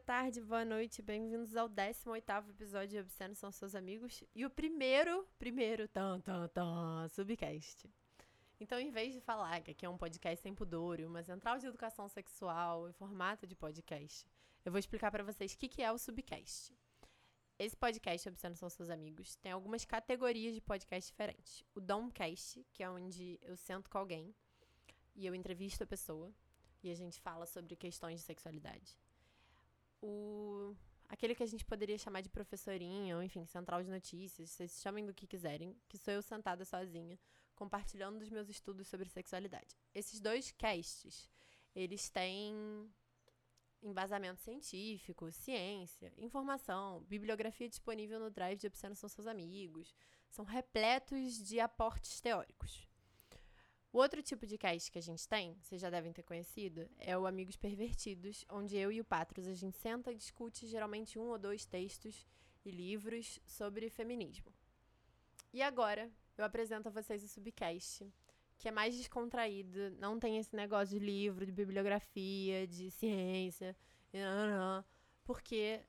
tarde, boa noite. Bem-vindos ao 18º episódio de Obsceno São Seus Amigos. E o primeiro, primeiro, tan, tan, tan, subcast. Então, em vez de falar que aqui é um podcast sem pudor e uma central de educação sexual em formato de podcast, eu vou explicar para vocês o que, que é o subcast. Esse podcast, Obsceno São Seus Amigos, tem algumas categorias de podcast diferentes. O Domcast, que é onde eu sento com alguém e eu entrevisto a pessoa e a gente fala sobre questões de sexualidade. O aquele que a gente poderia chamar de professorinha, ou enfim, central de notícias, vocês chamem do que quiserem, que sou eu sentada sozinha, compartilhando os meus estudos sobre sexualidade. Esses dois casts, eles têm embasamento científico, ciência, informação, bibliografia disponível no Drive de Obsceno São Seus Amigos, são repletos de aportes teóricos. O outro tipo de cast que a gente tem, vocês já devem ter conhecido, é o Amigos Pervertidos, onde eu e o Patros a gente senta e discute geralmente um ou dois textos e livros sobre feminismo. E agora eu apresento a vocês o Subcast, que é mais descontraído, não tem esse negócio de livro, de bibliografia, de ciência, porque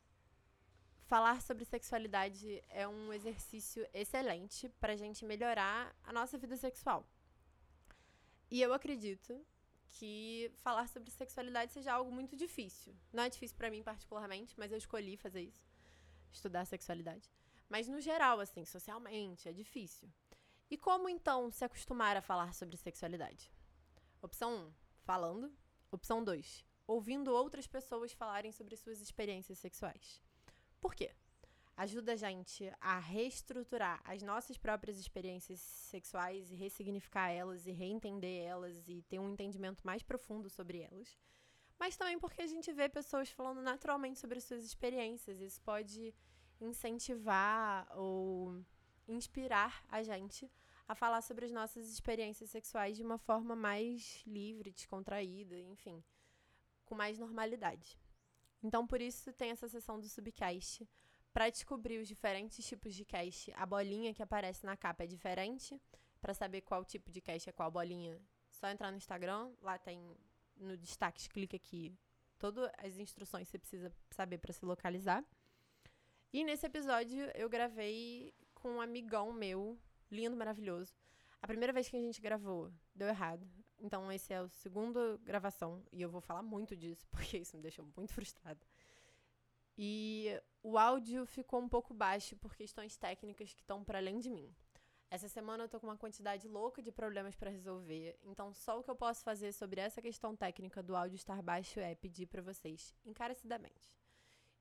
falar sobre sexualidade é um exercício excelente para a gente melhorar a nossa vida sexual. E eu acredito que falar sobre sexualidade seja algo muito difícil. Não é difícil para mim particularmente, mas eu escolhi fazer isso, estudar sexualidade. Mas no geral, assim, socialmente, é difícil. E como então se acostumar a falar sobre sexualidade? Opção 1, falando. Opção 2, ouvindo outras pessoas falarem sobre suas experiências sexuais. Por quê? Ajuda a gente a reestruturar as nossas próprias experiências sexuais e ressignificar elas e reentender elas e ter um entendimento mais profundo sobre elas. Mas também porque a gente vê pessoas falando naturalmente sobre suas experiências. Isso pode incentivar ou inspirar a gente a falar sobre as nossas experiências sexuais de uma forma mais livre, descontraída, enfim, com mais normalidade. Então, por isso tem essa sessão do subcast para descobrir os diferentes tipos de cache, a bolinha que aparece na capa é diferente. Para saber qual tipo de cache é qual bolinha, só entrar no Instagram. Lá tem no destaque, clica aqui todas as instruções que você precisa saber para se localizar. E nesse episódio eu gravei com um amigão meu, lindo, maravilhoso. A primeira vez que a gente gravou deu errado. Então esse é a segunda gravação e eu vou falar muito disso porque isso me deixou muito frustrada. E o áudio ficou um pouco baixo por questões técnicas que estão para além de mim. Essa semana eu tô com uma quantidade louca de problemas para resolver, então só o que eu posso fazer sobre essa questão técnica do áudio estar baixo é pedir para vocês, encarecidamente.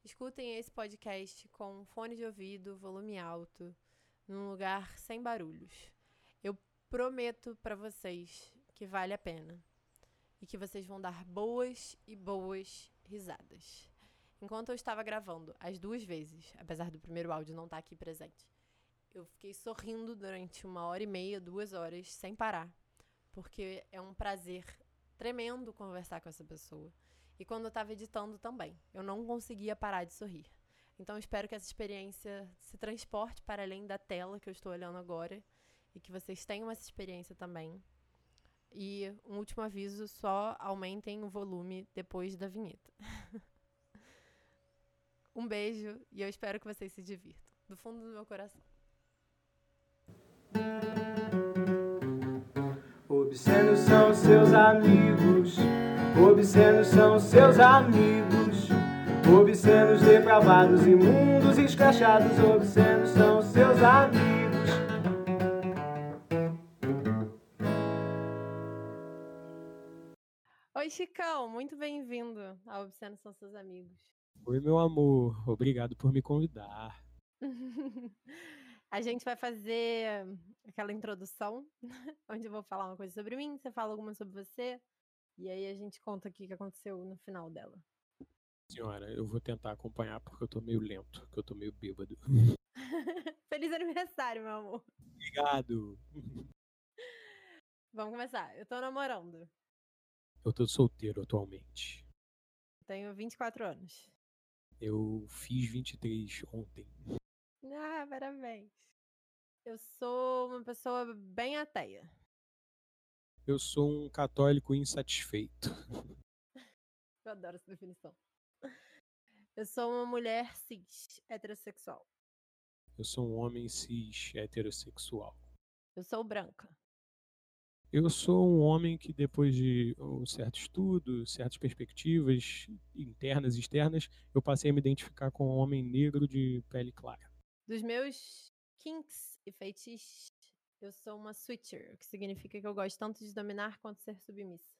Escutem esse podcast com fone de ouvido, volume alto, num lugar sem barulhos. Eu prometo para vocês que vale a pena e que vocês vão dar boas e boas risadas. Enquanto eu estava gravando, as duas vezes, apesar do primeiro áudio não estar aqui presente, eu fiquei sorrindo durante uma hora e meia, duas horas, sem parar. Porque é um prazer tremendo conversar com essa pessoa. E quando eu estava editando também, eu não conseguia parar de sorrir. Então espero que essa experiência se transporte para além da tela que eu estou olhando agora e que vocês tenham essa experiência também. E um último aviso, só aumentem o volume depois da vinheta. Um beijo e eu espero que vocês se divirtam. Do fundo do meu coração. Obscenos são seus amigos, obscenos são seus amigos, obscenos depravados, imundos, escrachados, obscenos são seus amigos. Oi, Chicão, muito bem-vindo ao Obscenos são seus amigos. Oi, meu amor. Obrigado por me convidar. A gente vai fazer aquela introdução, onde eu vou falar uma coisa sobre mim, você fala alguma sobre você, e aí a gente conta o que aconteceu no final dela. Senhora, eu vou tentar acompanhar porque eu tô meio lento, porque eu tô meio bêbado. Feliz aniversário, meu amor. Obrigado. Vamos começar. Eu tô namorando. Eu tô solteiro atualmente. Tenho 24 anos. Eu fiz 23 ontem. Ah, parabéns. Eu sou uma pessoa bem ateia. Eu sou um católico insatisfeito. Eu adoro essa definição. Eu sou uma mulher cis, heterossexual. Eu sou um homem cis heterossexual. Eu sou branca. Eu sou um homem que, depois de um certo estudo, certas perspectivas internas e externas, eu passei a me identificar com um homem negro de pele clara. Dos meus kinks e feitiços, eu sou uma switcher, o que significa que eu gosto tanto de dominar quanto ser submissa.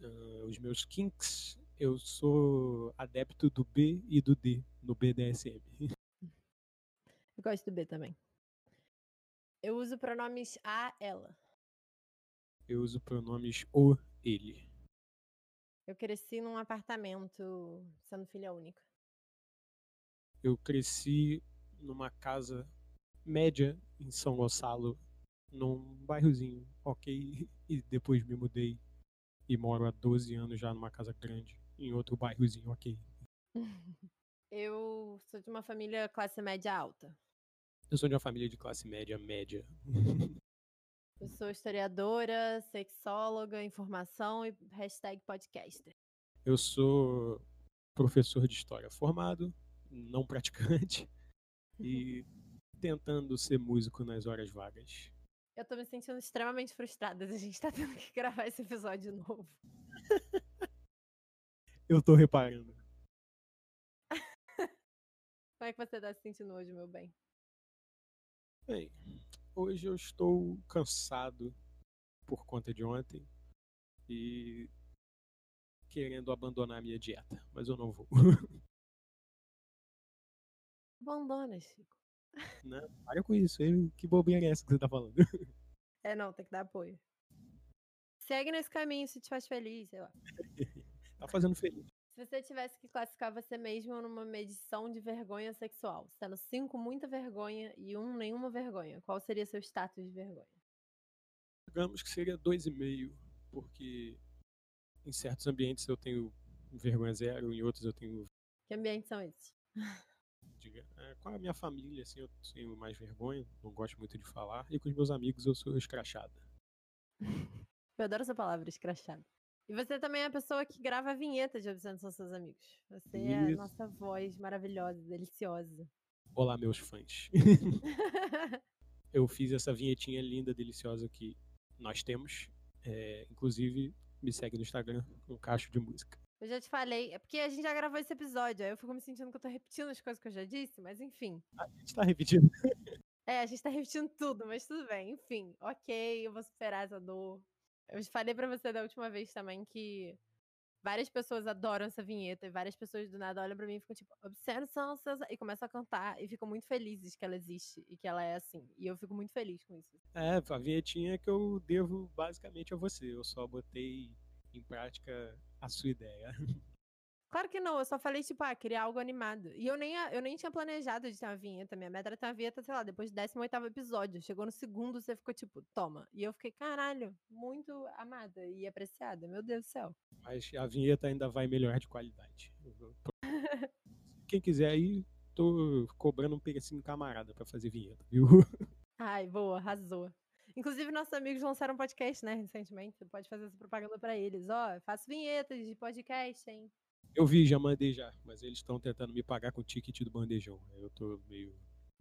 Uh, os meus kinks, eu sou adepto do B e do D no BDSM. Eu gosto do B também. Eu uso pronomes a, ela. Eu uso pronomes o, ele. Eu cresci num apartamento sendo filha única. Eu cresci numa casa média em São Gonçalo, num bairrozinho ok, e depois me mudei e moro há 12 anos já numa casa grande, em outro bairrozinho ok. Eu sou de uma família classe média alta. Eu sou de uma família de classe média média. Eu sou historiadora, sexóloga, informação e hashtag podcaster. Eu sou professor de história formado, não praticante, e tentando ser músico nas horas vagas. Eu tô me sentindo extremamente frustrada a gente tá tendo que gravar esse episódio de novo. Eu tô reparando. Como é que você tá se sentindo hoje, meu bem? Bem, hoje eu estou cansado por conta de ontem e querendo abandonar a minha dieta, mas eu não vou. Abandona, Chico. Não, para com isso. Que bobeira é essa que você tá falando? É, não, tem que dar apoio. Segue nesse caminho se te faz feliz, sei lá. tá fazendo feliz. Se você tivesse que classificar você mesmo numa medição de vergonha sexual, sendo cinco muita vergonha e um nenhuma vergonha, qual seria seu status de vergonha? Digamos que seria dois e meio, porque em certos ambientes eu tenho vergonha zero, em outros eu tenho. Que ambientes são esses? Diga, é, com a minha família, assim, eu tenho mais vergonha, não gosto muito de falar, e com os meus amigos eu sou escrachada. Eu adoro essa palavra, escrachada. E você também é a pessoa que grava a vinheta de Obsessão São Seus Amigos. Você é a Isso. nossa voz maravilhosa, deliciosa. Olá, meus fãs. eu fiz essa vinhetinha linda, deliciosa que nós temos. É, inclusive, me segue no Instagram, um cacho de música. Eu já te falei, é porque a gente já gravou esse episódio, aí eu fico me sentindo que eu tô repetindo as coisas que eu já disse, mas enfim. A gente tá repetindo. É, a gente tá repetindo tudo, mas tudo bem. Enfim, ok, eu vou superar essa dor. Eu falei pra você da última vez também que várias pessoas adoram essa vinheta e várias pessoas do nada olham pra mim e ficam tipo, observação e começam a cantar e ficam muito felizes que ela existe e que ela é assim. E eu fico muito feliz com isso. É, a vinhetinha que eu devo basicamente a você. Eu só botei em prática a sua ideia. Claro que não, eu só falei, tipo, ah, criar algo animado. E eu nem, eu nem tinha planejado de ter uma vinheta. Minha meta era ter uma vinheta, sei lá, depois do 18 episódio. Chegou no segundo, você ficou tipo, toma. E eu fiquei, caralho, muito amada e apreciada. Meu Deus do céu. Mas a vinheta ainda vai melhorar de qualidade. Quem quiser aí, tô cobrando um pedacinho camarada pra fazer vinheta, viu? Ai, boa, arrasou. Inclusive, nossos amigos lançaram um podcast, né, recentemente. Você pode fazer essa propaganda pra eles. Ó, eu faço vinhetas de podcast, hein? Eu vi, já mandei já, mas eles estão tentando me pagar com o ticket do bandejão. Eu tô meio.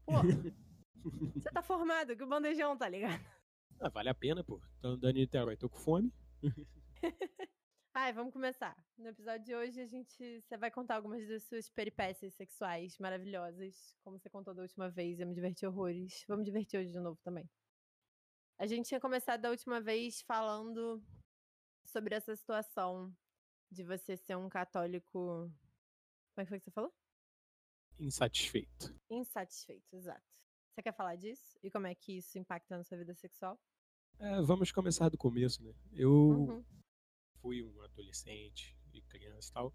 Pô, você tá formado que o bandejão, tá ligado? Ah, vale a pena, pô. Tô andando em Niterói, tô com fome. Ai, vamos começar. No episódio de hoje, a gente. Você vai contar algumas das suas peripécias sexuais maravilhosas, como você contou da última vez. Eu me diverti horrores. Vamos divertir hoje de novo também. A gente tinha começado da última vez falando sobre essa situação de você ser um católico. Como é que foi que você falou? Insatisfeito. Insatisfeito, exato. Você quer falar disso? E como é que isso impacta na sua vida sexual? É, vamos começar do começo, né? Eu Uhum. fui um adolescente e criança e tal,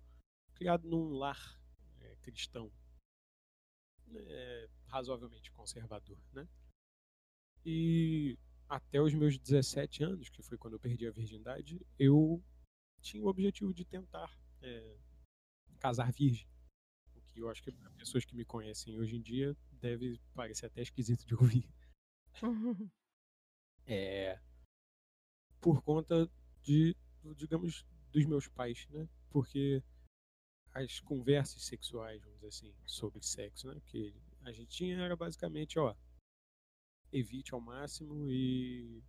criado num lar é, cristão é, razoavelmente conservador, né? E até os meus 17 anos, que foi quando eu perdi a virgindade, eu tinha o objetivo de tentar é, casar virgem. O que eu acho que para pessoas que me conhecem hoje em dia deve parecer até esquisito de ouvir. É, por conta de, digamos, dos meus pais, né? Porque as conversas sexuais, vamos dizer assim, sobre sexo, né? Que a gente tinha era basicamente, ó, evite ao máximo e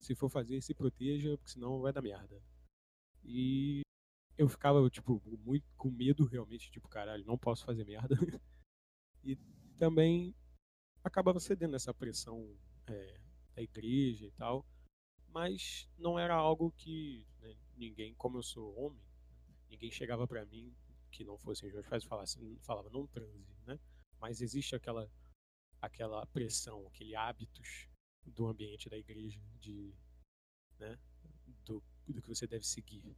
se for fazer, se proteja, porque senão vai dar merda. E eu ficava, tipo, muito com medo realmente, tipo, caralho, não posso fazer merda. e também acabava cedendo essa pressão é, da igreja e tal, mas não era algo que né, ninguém, como eu sou homem, ninguém chegava para mim que não fossem os meus pais falasse, falava não transe, né? Mas existe aquela aquela pressão, aquele hábitos do ambiente da igreja de, né, do, do que você deve seguir.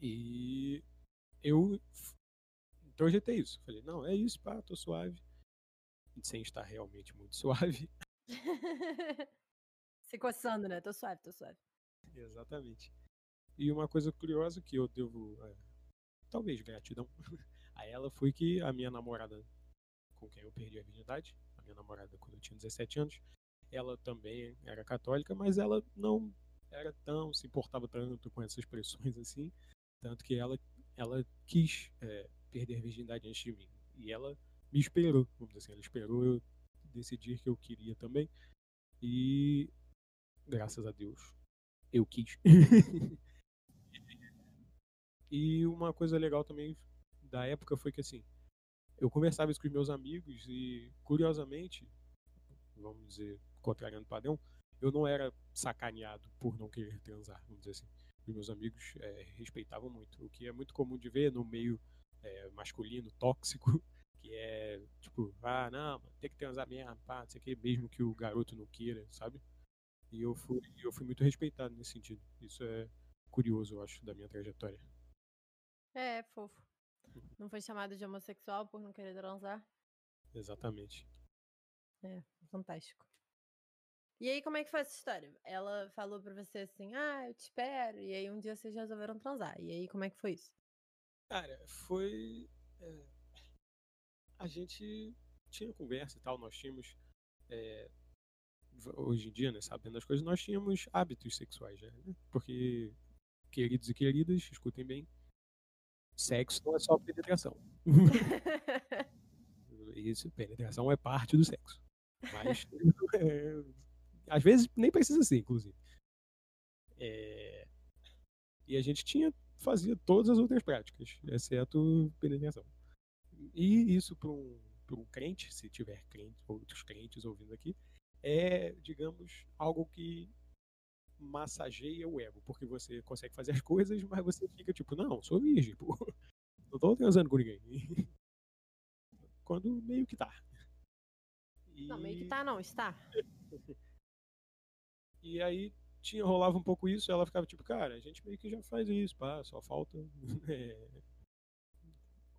E eu projetei isso. Falei, não, é isso, pá, tô suave. Sem estar realmente muito suave. Se coçando, né? Tô suave, tô suave. Exatamente. E uma coisa curiosa que eu devo, é, talvez gratidão a ela, foi que a minha namorada, com quem eu perdi a virgindade, a minha namorada quando eu tinha 17 anos, ela também era católica, mas ela não era tão, se importava tanto com essas pressões assim, tanto que ela, ela quis é, perder a virgindade antes de mim. E ela me esperou, vamos dizer assim, ela esperou eu decidir que eu queria também. E graças a Deus eu quis. e uma coisa legal também da época foi que assim, eu conversava isso com os meus amigos e curiosamente, vamos dizer, contrariando o padrão, eu não era sacaneado por não querer transar, vamos dizer assim. Os meus amigos é, respeitavam muito, o que é muito comum de ver no meio é, masculino tóxico, que é tipo, ah, não, tem que transar mesmo, pá, não sei o que, mesmo que o garoto não queira, sabe? E eu fui, eu fui muito respeitado nesse sentido. Isso é curioso, eu acho, da minha trajetória. É, fofo. Não foi chamado de homossexual por não querer transar? Exatamente. É, fantástico. E aí, como é que foi essa história? Ela falou pra você assim, ah, eu te espero, e aí um dia vocês resolveram transar. E aí, como é que foi isso? Cara, foi. É, a gente tinha conversa e tal, nós tínhamos. É, hoje em dia, né, sabendo as coisas, nós tínhamos hábitos sexuais, né? Porque, queridos e queridas, escutem bem, sexo não é só penetração. Isso, penetração é parte do sexo. Mas é, às vezes nem precisa ser, inclusive. É... E a gente tinha, fazia todas as outras práticas, exceto penetração. E isso para um, um crente, se tiver crente, outros crentes ouvindo aqui, é, digamos, algo que massageia o ego, porque você consegue fazer as coisas, mas você fica tipo, não, sou virgem, pô. não tô transando com ninguém. Quando meio que tá. E... Não, meio que tá não, está. E aí tinha, rolava um pouco isso, ela ficava tipo, cara, a gente meio que já faz isso, pá, só falta é,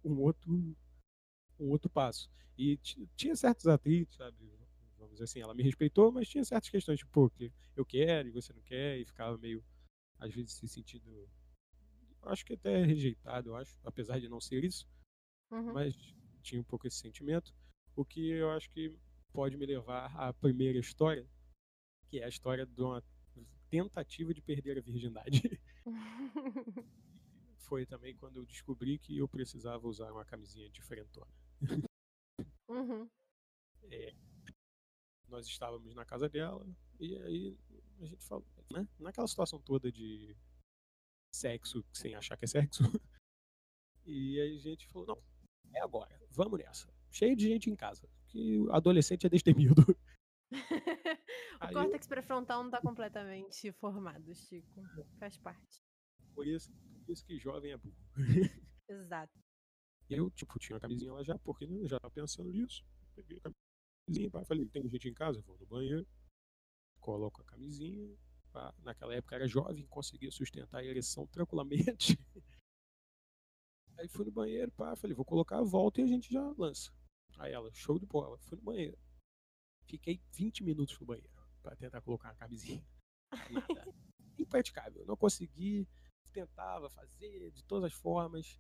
um outro um outro passo. E tinha certos atritos, sabe? Vamos dizer assim, ela me respeitou, mas tinha certas questões, tipo, pô, que eu quero e você não quer, e ficava meio, às vezes, se sentindo, acho que até rejeitado, eu acho, apesar de não ser isso, uhum. mas tinha um pouco esse sentimento, o que eu acho que pode me levar à primeira história, que é a história de uma tentativa de perder a virgindade. Foi também quando eu descobri que eu precisava usar uma camisinha diferentona. Uhum. É, nós estávamos na casa dela e aí a gente falou, né? Naquela situação toda de sexo sem achar que é sexo. E aí a gente falou, não, é agora, vamos nessa. Cheio de gente em casa, que adolescente é destemido. O Aí córtex eu... pré-frontal não está completamente formado, Chico. Faz parte. Por isso, por isso que jovem é burro. Exato. Eu, tipo, tinha a camisinha lá já, porque eu já tava pensando nisso. Peguei a camisinha, pá, falei, tem gente em casa, vou no banheiro, coloco a camisinha. Pá. Naquela época era jovem, conseguia sustentar a ereção tranquilamente. Aí fui no banheiro, pá, falei, vou colocar a volta e a gente já lança. Aí ela, show de bola, fui no banheiro. Fiquei 20 minutos no banheiro para tentar colocar uma camisinha. Nada. Impraticável. Não consegui. Tentava fazer de todas as formas.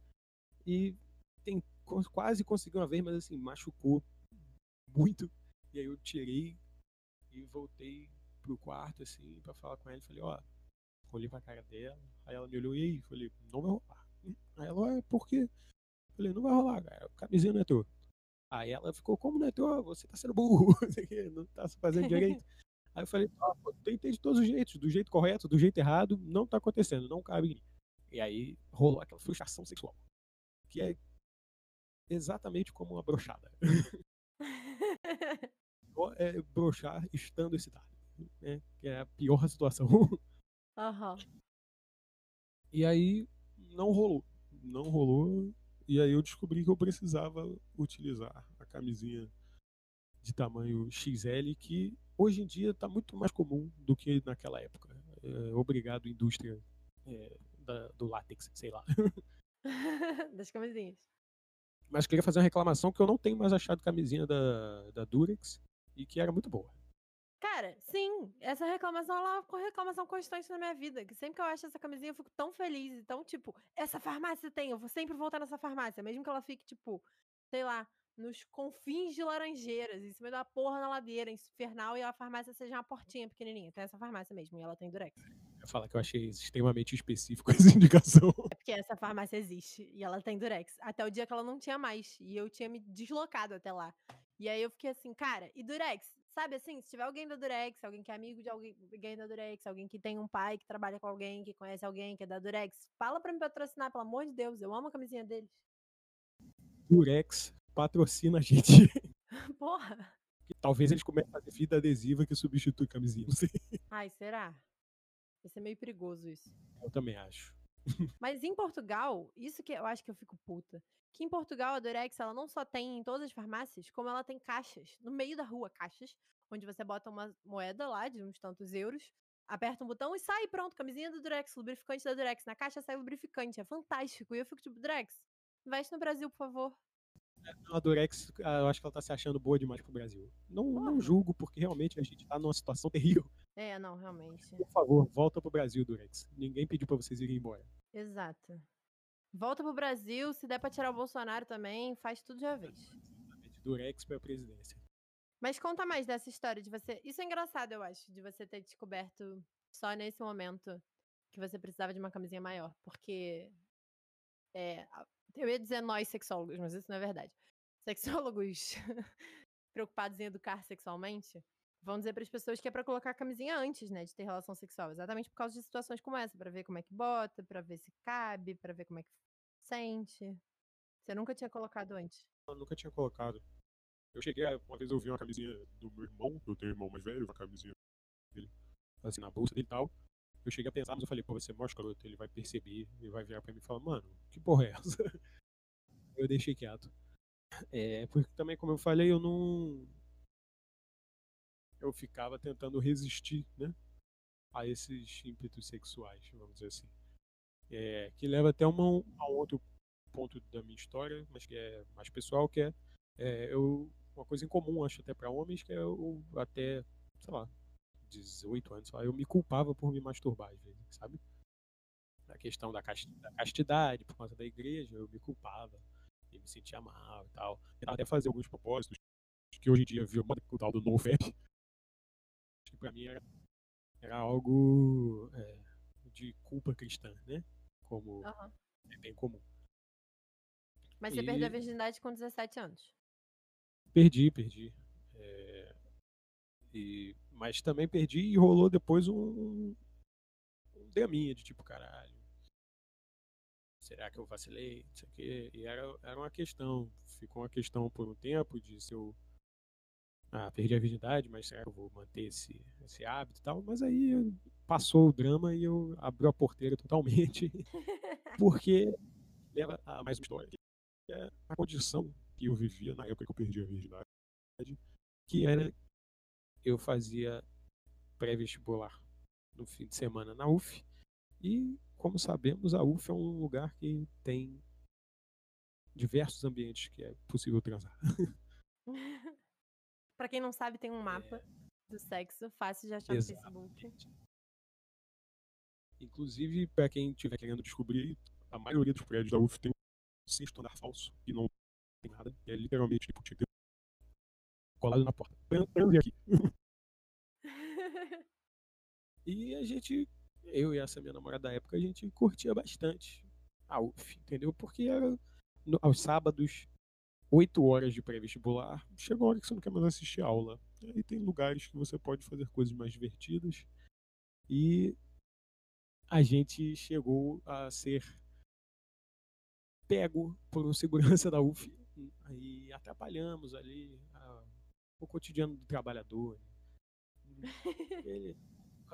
E tem, quase consegui uma vez, mas assim, machucou muito. E aí eu tirei e voltei pro quarto, assim, para falar com ela. Falei, ó, olhei pra cara dela. Aí ela me olhou e aí, falei, não vai rolar. Aí ela, é por quê? Falei, não vai rolar, cara. Camisinha não é tua. Aí ela ficou, como não é tua? Você tá sendo burro, não tá se fazendo direito. Aí eu falei, ah, pô, tentei de todos os jeitos, do jeito correto, do jeito errado, não tá acontecendo, não cabe em mim. E aí rolou aquela frustração sexual. Que é exatamente como uma brochada. é brochar estando excitado. Né? Que é a pior situação. Aham. E aí não rolou. Não rolou. E aí eu descobri que eu precisava utilizar a camisinha de tamanho XL, que hoje em dia está muito mais comum do que naquela época. É, obrigado, indústria é, da, do látex, sei lá. das camisinhas. Mas queria fazer uma reclamação que eu não tenho mais achado camisinha da, da Durex e que era muito boa. Cara, sim, essa reclamação ela é uma reclamação constante na minha vida. Que sempre que eu acho essa camisinha, eu fico tão feliz. Então, tipo, essa farmácia tem, eu vou sempre voltar nessa farmácia. Mesmo que ela fique, tipo, sei lá, nos confins de Laranjeiras, em cima da porra na ladeira infernal, e a farmácia seja uma portinha pequenininha. Tem essa farmácia mesmo, e ela tem Durex. Eu falar que eu achei extremamente específico essa indicação. É porque essa farmácia existe e ela tem Durex. Até o dia que ela não tinha mais. E eu tinha me deslocado até lá. E aí eu fiquei assim, cara, e Durex? Sabe assim, se tiver alguém da Durex, alguém que é amigo de alguém, alguém da Durex, alguém que tem um pai que trabalha com alguém, que conhece alguém que é da Durex, fala pra me patrocinar, pelo amor de Deus. Eu amo a camisinha deles. Durex patrocina a gente. Porra. Talvez eles comecem a fazer fita adesiva que substitui camisinha, não sei. Ai, será? Vai ser meio perigoso isso. Eu também acho. Mas em Portugal, isso que eu acho que eu fico puta. Que em Portugal a Durex ela não só tem em todas as farmácias, como ela tem caixas, no meio da rua, caixas, onde você bota uma moeda lá de uns tantos euros, aperta um botão e sai, pronto, camisinha do Durex, lubrificante da Durex. Na caixa sai lubrificante, é fantástico. E eu fico tipo, Durex, investe no Brasil, por favor. A Durex, ah, eu acho que ela tá se achando boa demais pro Brasil. Não, não julgo, porque realmente a gente tá numa situação terrível. É, não, realmente. Por favor, volta pro Brasil, Durex. Ninguém pediu pra vocês irem embora. Exato. Volta pro Brasil, se der pra tirar o Bolsonaro também, faz tudo de uma vez. Exatamente. Durex pra presidência. Mas conta mais dessa história de você. Isso é engraçado, eu acho, de você ter descoberto só nesse momento que você precisava de uma camisinha maior. Porque. É, eu ia dizer nós sexólogos, mas isso não é verdade. Sexólogos preocupados em educar sexualmente vão dizer para as pessoas que é para colocar a camisinha antes, né, de ter relação sexual, exatamente por causa de situações como essa, para ver como é que bota, para ver se cabe, para ver como é que sente. Você nunca tinha colocado antes? Eu nunca tinha colocado. Eu cheguei, uma vez eu vi uma camisinha do meu irmão, eu tenho um irmão mais velho, uma camisinha dele, assim, na bolsa dele e tal. Eu cheguei a pensar, mas eu falei, pô, você mostra escroto, ele vai perceber, ele vai virar pra mim e falar, mano, que porra é essa? Eu deixei quieto. É, porque também, como eu falei, eu não. Eu ficava tentando resistir, né? A esses ímpetos sexuais, vamos dizer assim. É, que leva até uma, a outro ponto da minha história, mas que é mais pessoal, que é, é eu, uma coisa em comum, acho até para homens, que é eu até, sei lá, 18 anos, eu me culpava por me masturbar às vezes, sabe? A questão da castidade, por conta da igreja, eu me culpava e me sentia mal e tal. E até fazer alguns propósitos que hoje em dia viu o tal do NoFap, pra mim era, era algo é, de culpa cristã, né? Como uhum. é bem comum. Mas você e... perdeu a virgindade com 17 anos? Perdi, perdi. É... E... Mas também perdi e rolou depois um, um draminha de tipo, caralho. Será que eu vacilei? Isso aqui. E era, era uma questão. Ficou uma questão por um tempo de se eu. Ah, perdi a virgindade, mas será que eu vou manter esse, esse hábito e tal? Mas aí passou o drama e eu abri a porteira totalmente. porque leva a mais uma história. Que é a condição que eu vivia na época que eu perdi a virgindade. Que era eu fazia pré-vestibular no fim de semana na UF. E, como sabemos, a UF é um lugar que tem diversos ambientes que é possível transar. para quem não sabe, tem um mapa é... do sexo fácil de achar Exatamente. no Facebook. Inclusive, para quem estiver querendo descobrir, a maioria dos prédios da UF tem um sexto andar falso e não tem nada. É literalmente tipo, colado na porta. Transe aqui. e a gente, eu e essa minha namorada da época, a gente curtia bastante. a UF, entendeu? Porque era no, aos sábados, 8 horas de pré-vestibular, chegou a hora que você não quer mais assistir aula. Aí tem lugares que você pode fazer coisas mais divertidas. E a gente chegou a ser pego por um segurança da UF e atrapalhamos ali a, o cotidiano do trabalhador. Ele,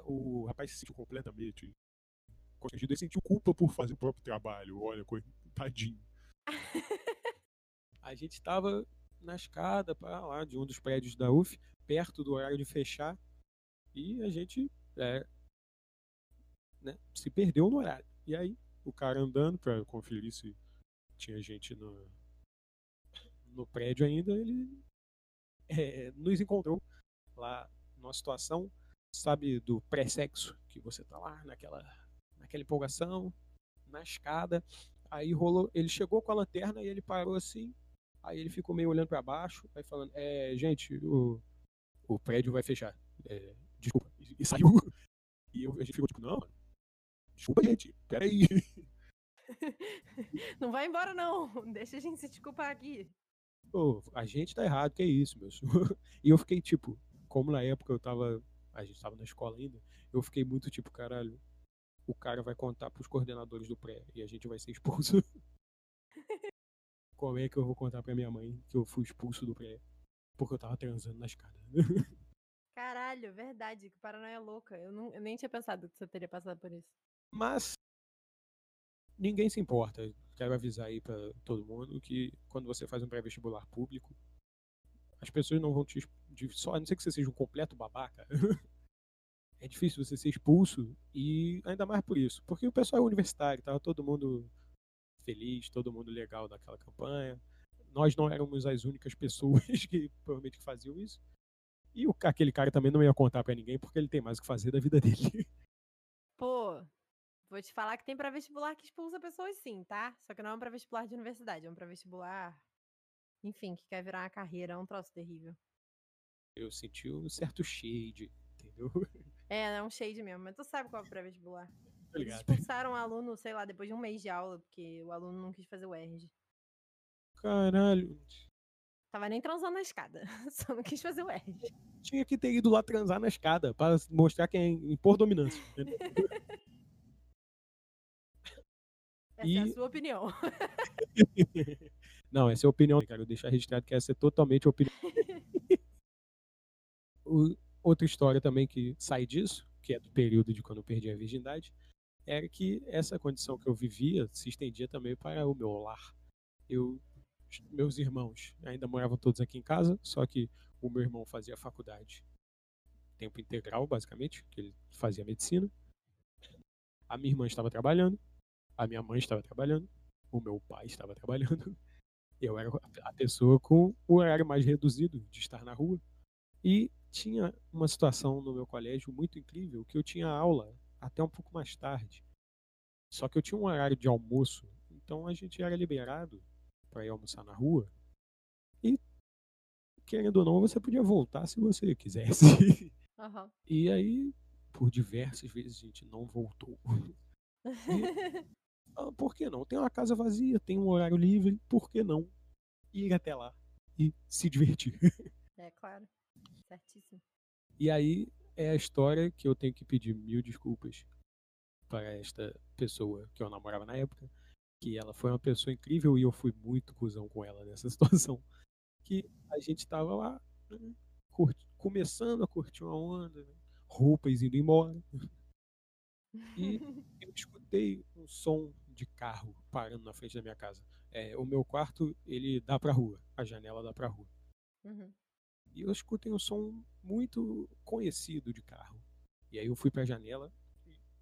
o rapaz se sentiu completamente constrangido. Ele sentiu culpa por fazer o próprio trabalho. Olha, tadinho. A gente estava na escada para lá de um dos prédios da UF, perto do horário de fechar, e a gente é, né, se perdeu no horário. E aí, o cara andando para conferir se tinha gente no, no prédio ainda, ele é, nos encontrou lá numa situação, sabe, do pré-sexo, que você tá lá naquela, naquela empolgação, na escada, aí rolou, ele chegou com a lanterna e ele parou assim, aí ele ficou meio olhando para baixo, aí falando, é, gente, o, o prédio vai fechar, é, desculpa, e, e saiu, e eu, a gente ficou tipo, não, desculpa gente, peraí. Não vai embora não, deixa a gente se desculpar aqui. Pô, a gente tá errado, que é isso, meu senhor. E eu fiquei tipo, como na época eu tava, a gente tava na escola ainda, eu fiquei muito tipo, caralho, o cara vai contar pros coordenadores do pré e a gente vai ser expulso. Como é que eu vou contar pra minha mãe que eu fui expulso do pré? Porque eu tava transando na escada. Caralho, verdade, que paranoia louca. Eu, não, eu nem tinha pensado que você teria passado por isso. Mas ninguém se importa. Quero avisar aí para todo mundo que quando você faz um pré-vestibular público, as pessoas não vão te só, a não ser que você seja um completo babaca. é difícil você ser expulso e ainda mais por isso, porque o pessoal é universitário, tava todo mundo feliz, todo mundo legal naquela campanha. Nós não éramos as únicas pessoas que provavelmente faziam isso. E o, aquele cara também não ia contar para ninguém porque ele tem mais o que fazer da vida dele. Pô, Vou te falar que tem para vestibular que expulsa pessoas sim, tá? Só que não é um para vestibular de universidade, é um para vestibular, enfim, que quer virar uma carreira, é um troço terrível. Eu senti um certo shade, entendeu? É, é um shade mesmo, mas tu sabe qual é o pré-vestibular. Eles expulsaram o aluno, sei lá, depois de um mês de aula, porque o aluno não quis fazer o RG. Caralho. Tava nem transando na escada, só não quis fazer o RG. Tinha que ter ido lá transar na escada, para mostrar quem é impor dominância. Essa e... é a sua opinião. Não, essa é a opinião, cara. Eu deixar registrado que essa é totalmente a opinião. outra história também que sai disso, que é do período de quando eu perdi a virgindade, era que essa condição que eu vivia se estendia também para o meu lar. Eu, meus irmãos ainda moravam todos aqui em casa, só que o meu irmão fazia faculdade tempo integral, basicamente, que ele fazia medicina. A minha irmã estava trabalhando a minha mãe estava trabalhando, o meu pai estava trabalhando, eu era a pessoa com o horário mais reduzido de estar na rua. E tinha uma situação no meu colégio muito incrível que eu tinha aula até um pouco mais tarde. Só que eu tinha um horário de almoço, então a gente era liberado para ir almoçar na rua. E querendo ou não, você podia voltar se você quisesse. Uhum. E aí, por diversas vezes, a gente não voltou. E ah, por que não? Tem uma casa vazia, tem um horário livre, por que não ir até lá e se divertir? É claro, certíssimo. E aí é a história que eu tenho que pedir mil desculpas para esta pessoa que eu namorava na época, que ela foi uma pessoa incrível e eu fui muito cuzão com ela nessa situação. Que a gente tava lá, né, curti, começando a curtir uma onda, né, roupas indo embora. E eu escutei um som de carro parando na frente da minha casa. É, o meu quarto, ele dá pra rua. A janela dá pra rua. Uhum. E eu escutei um som muito conhecido de carro. E aí eu fui pra janela.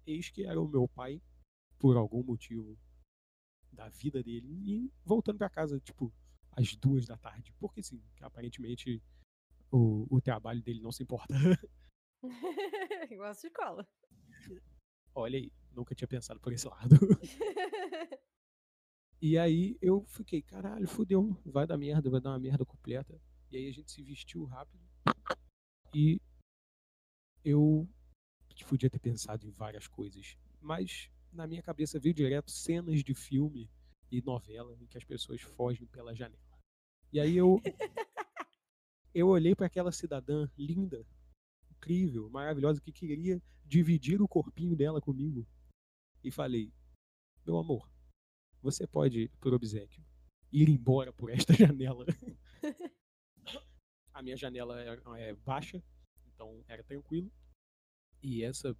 Eis que era o meu pai, por algum motivo da vida dele, e voltando para casa, tipo, às duas da tarde. Porque sim, aparentemente o, o trabalho dele não se importa. Igual a escola. Olha aí, nunca tinha pensado por esse lado. e aí eu fiquei, caralho, fudeu, vai dar merda, vai dar uma merda completa. E aí a gente se vestiu rápido. E eu podia ter pensado em várias coisas, mas na minha cabeça veio direto cenas de filme e novela em que as pessoas fogem pela janela. E aí eu eu olhei para aquela cidadã linda, incrível, maravilhosa que queria dividir o corpinho dela comigo e falei: "Meu amor, você pode por obsequio ir embora por esta janela". a minha janela é, é baixa, então era tranquilo. E essa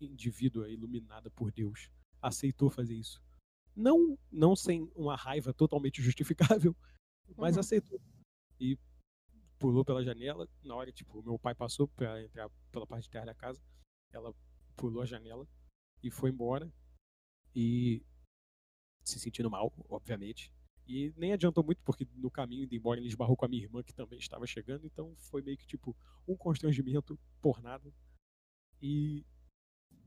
indivídua iluminada por Deus aceitou fazer isso. Não, não sem uma raiva totalmente justificável, mas Uhum. aceitou. E pulou pela janela. Na hora, tipo, meu pai passou para entrar pela parte de trás da casa. Ela pulou a janela e foi embora. E se sentindo mal, obviamente. E nem adiantou muito, porque no caminho de embora ele esbarrou com a minha irmã, que também estava chegando. Então foi meio que tipo um constrangimento por nada. E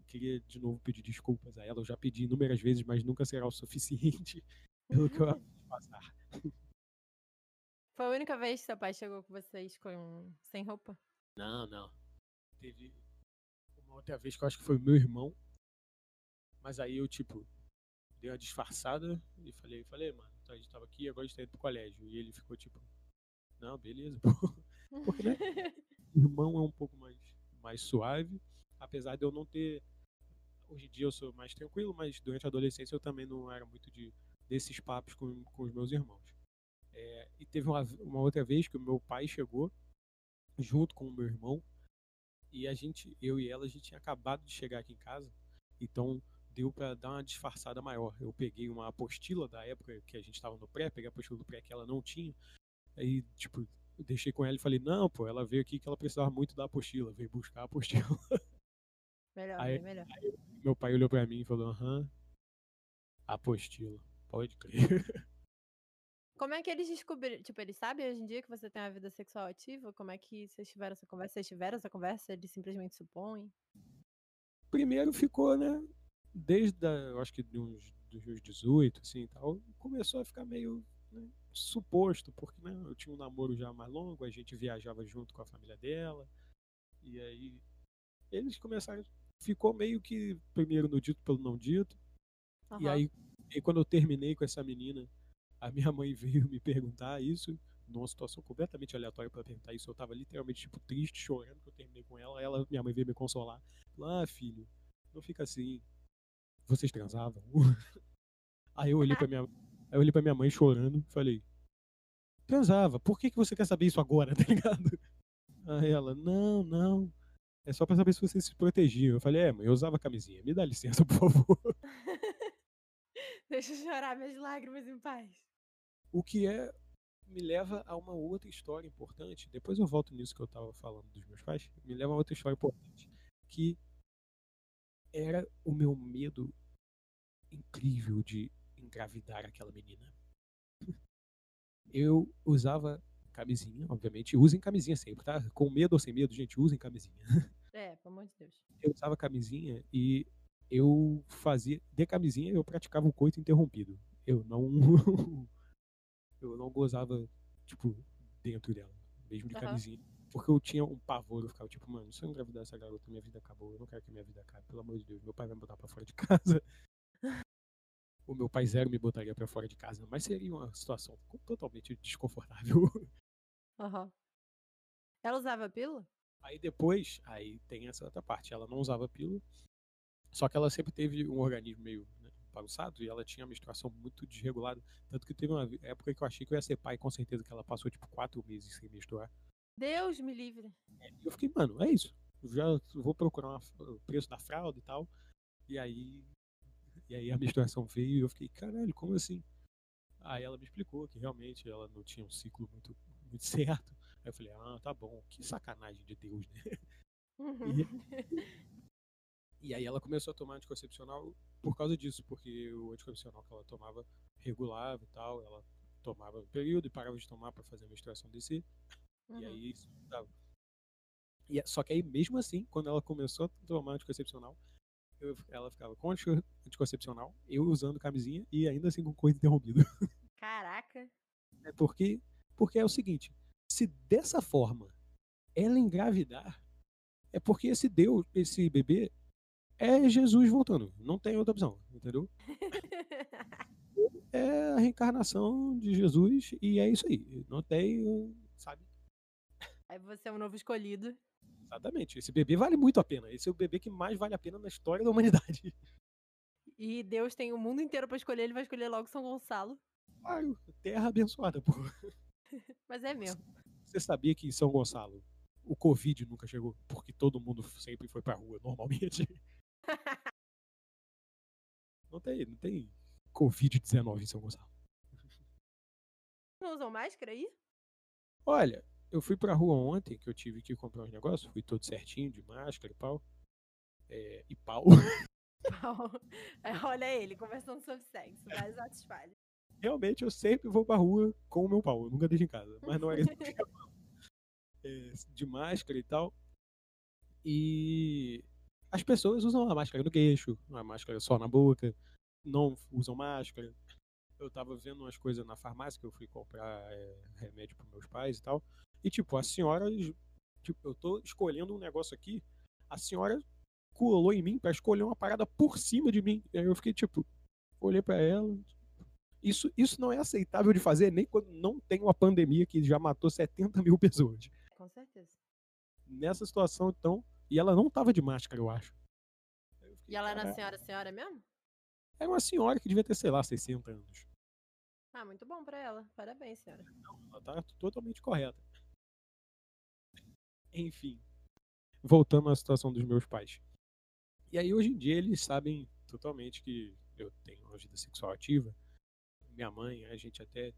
queria de novo pedir desculpas a ela. Eu já pedi inúmeras vezes, mas nunca será o suficiente pelo que eu acabei de passar. Foi a única vez que seu pai chegou com vocês com... sem roupa? Não, não. Teve uma outra vez que eu acho que foi o meu irmão. Mas aí eu, tipo, dei uma disfarçada e falei, falei, mano, a gente tava aqui, agora a gente tá indo pro colégio. E ele ficou tipo, não, beleza, pô. Porque, né? Irmão é um pouco mais, mais suave. Apesar de eu não ter. Hoje em dia eu sou mais tranquilo, mas durante a adolescência eu também não era muito de desses papos com, com os meus irmãos. É, e teve uma, uma outra vez que o meu pai chegou junto com o meu irmão e a gente, eu e ela, a gente tinha acabado de chegar aqui em casa, então deu para dar uma disfarçada maior. Eu peguei uma apostila da época que a gente estava no pré, peguei a apostila do pré que ela não tinha, aí tipo eu deixei com ela e falei não, pô, ela veio aqui que ela precisava muito da apostila, veio buscar a apostila. Melhor, Aí- bem melhor. Meu pai olhou para mim e falou aham, apostila, pode crer. Como é que eles descobriram? Tipo, eles sabem hoje em dia que você tem uma vida sexual ativa? Como é que vocês tiveram essa conversa? Vocês tiveram essa conversa? Eles simplesmente supõem? primeiro ficou, né? Desde, a, eu acho que de uns, dos meus 18, assim e tal, começou a ficar meio né, suposto, porque né, eu tinha um namoro já mais longo, a gente viajava junto com a família dela, e aí eles começaram, ficou meio que primeiro no dito pelo não dito, e Aham. aí e quando eu terminei com essa menina, a minha mãe veio me perguntar isso, numa situação completamente aleatória para perguntar isso. Eu tava literalmente tipo triste, chorando que eu terminei com ela. Ela, minha mãe veio me consolar. Falou, ah, filho, não fica assim. Vocês transavam? aí eu olhei para minha, aí eu olhei para minha mãe chorando, e falei, transava. Por que que você quer saber isso agora, tá ligado? Aí ela, não, não. É só pra saber se vocês se protegiam. Eu falei, é, mãe, eu usava camisinha. Me dá licença, por favor. Deixa eu chorar minhas lágrimas em paz. O que é me leva a uma outra história importante. Depois eu volto nisso que eu estava falando dos meus pais. Me leva a outra história importante, que era o meu medo incrível de engravidar aquela menina. Eu usava camisinha, obviamente. Usem camisinha sempre, tá? Com medo ou sem medo, gente, usem camisinha. É, pelo amor de Deus. Eu usava camisinha e eu fazia de camisinha eu praticava o coito interrompido. Eu não eu não gozava tipo dentro dela, mesmo de Aham. camisinha, porque eu tinha um pavor, eu ficava tipo, mano, se eu engravidar essa garota, minha vida acabou, eu não quero que minha vida acabe, pelo amor de Deus, meu pai vai me botar pra fora de casa. O meu pai zero me botaria pra fora de casa, mas seria uma situação totalmente desconfortável. Aham. Ela usava pílula? Aí depois, aí tem essa outra parte. Ela não usava pílula, só que ela sempre teve um organismo meio né, bagunçado e ela tinha a menstruação muito desregulada. Tanto que teve uma época que eu achei que eu ia ser pai, com certeza que ela passou tipo quatro meses sem menstruar. Deus me livre. E eu fiquei, mano, é isso. Eu já vou procurar o preço da fralda e tal. E aí, e aí a menstruação veio e eu fiquei, caralho, como assim? Aí ela me explicou que realmente ela não tinha um ciclo muito, muito certo. Aí eu falei, ah, tá bom, que sacanagem de Deus, né? E aí ela começou a tomar anticoncepcional por causa disso, porque o anticoncepcional que ela tomava regulava e tal, ela tomava um período e parava de tomar para fazer a menstruação descer, e Uhum. aí isso dava. E, é- só que aí mesmo assim, quando ela começou a tomar anticoncepcional, eu- ela ficava com antico- anticoncepcional, eu usando camisinha e ainda assim com coisa interrompida. Caraca. É porque, porque é o seguinte, se dessa forma ela engravidar, é porque esse Deus, esse bebê é Jesus voltando. Não tem outra opção, entendeu? É a reencarnação de Jesus e é isso aí. Não tem, sabe? Aí você é um novo escolhido. Exatamente. Esse bebê vale muito a pena. Esse é o bebê que mais vale a pena na história da humanidade. E Deus tem o mundo inteiro pra escolher, ele vai escolher logo São Gonçalo. Claro, terra abençoada, pô. Mas é mesmo. Você sabia que em São Gonçalo o Covid nunca chegou? Porque todo mundo sempre foi pra rua, normalmente. Não tem, não tem Covid-19 em São Gonçalo. Não usam máscara aí? Olha, eu fui pra rua ontem, que eu tive que comprar uns negócios, fui todo certinho, de máscara e pau. É, e pau. Pau. É, Olha ele, conversando sobre sexo. Vários atos falhos. Realmente eu sempre vou pra rua com o meu pau, eu nunca deixo em casa. Mas não era isso que. É, de máscara e tal. E as pessoas usam a máscara no queixo, a máscara só na boca, não usam máscara. Eu tava vendo umas coisas na farmácia que eu fui comprar é, remédio para meus pais e tal. E tipo, a senhora, tipo, eu tô escolhendo um negócio aqui, a senhora colou em mim pra escolher uma parada por cima de mim. E aí eu fiquei tipo, olhei pra ela. Isso, isso não é aceitável de fazer nem quando não tem uma pandemia que já matou 70 mil pessoas. Com certeza. Nessa situação, então, e ela não tava de máscara, eu acho. Aí eu fiquei, E ela era "Caraca". senhora, senhora mesmo? Era uma senhora que devia ter, sei lá, 60 anos. Ah, muito bom pra ela. Parabéns, senhora. Ela tá totalmente correta. Enfim, voltando à situação dos meus pais. E aí, hoje em dia, eles sabem totalmente que eu tenho uma vida sexual ativa. Minha mãe, a gente até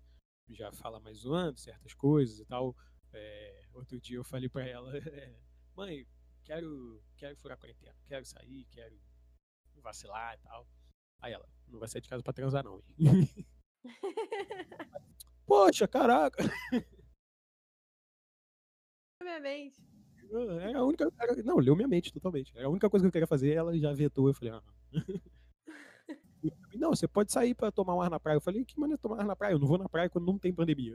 já fala mais zoando certas coisas e tal. É, outro dia eu falei pra ela: é, Mãe, quero, quero furar quarentena, quero sair, quero vacilar e tal. Aí ela: Não vai sair de casa pra transar, não. hein?" Poxa, caraca! Minha mente. Era a única. era- não, leu minha mente totalmente. Era a única coisa que eu queria fazer, ela já vetou. Eu falei, ah. não, você pode sair pra tomar um ar na praia. Eu falei, que maneira tomar ar na praia? Eu não vou na praia quando não tem pandemia.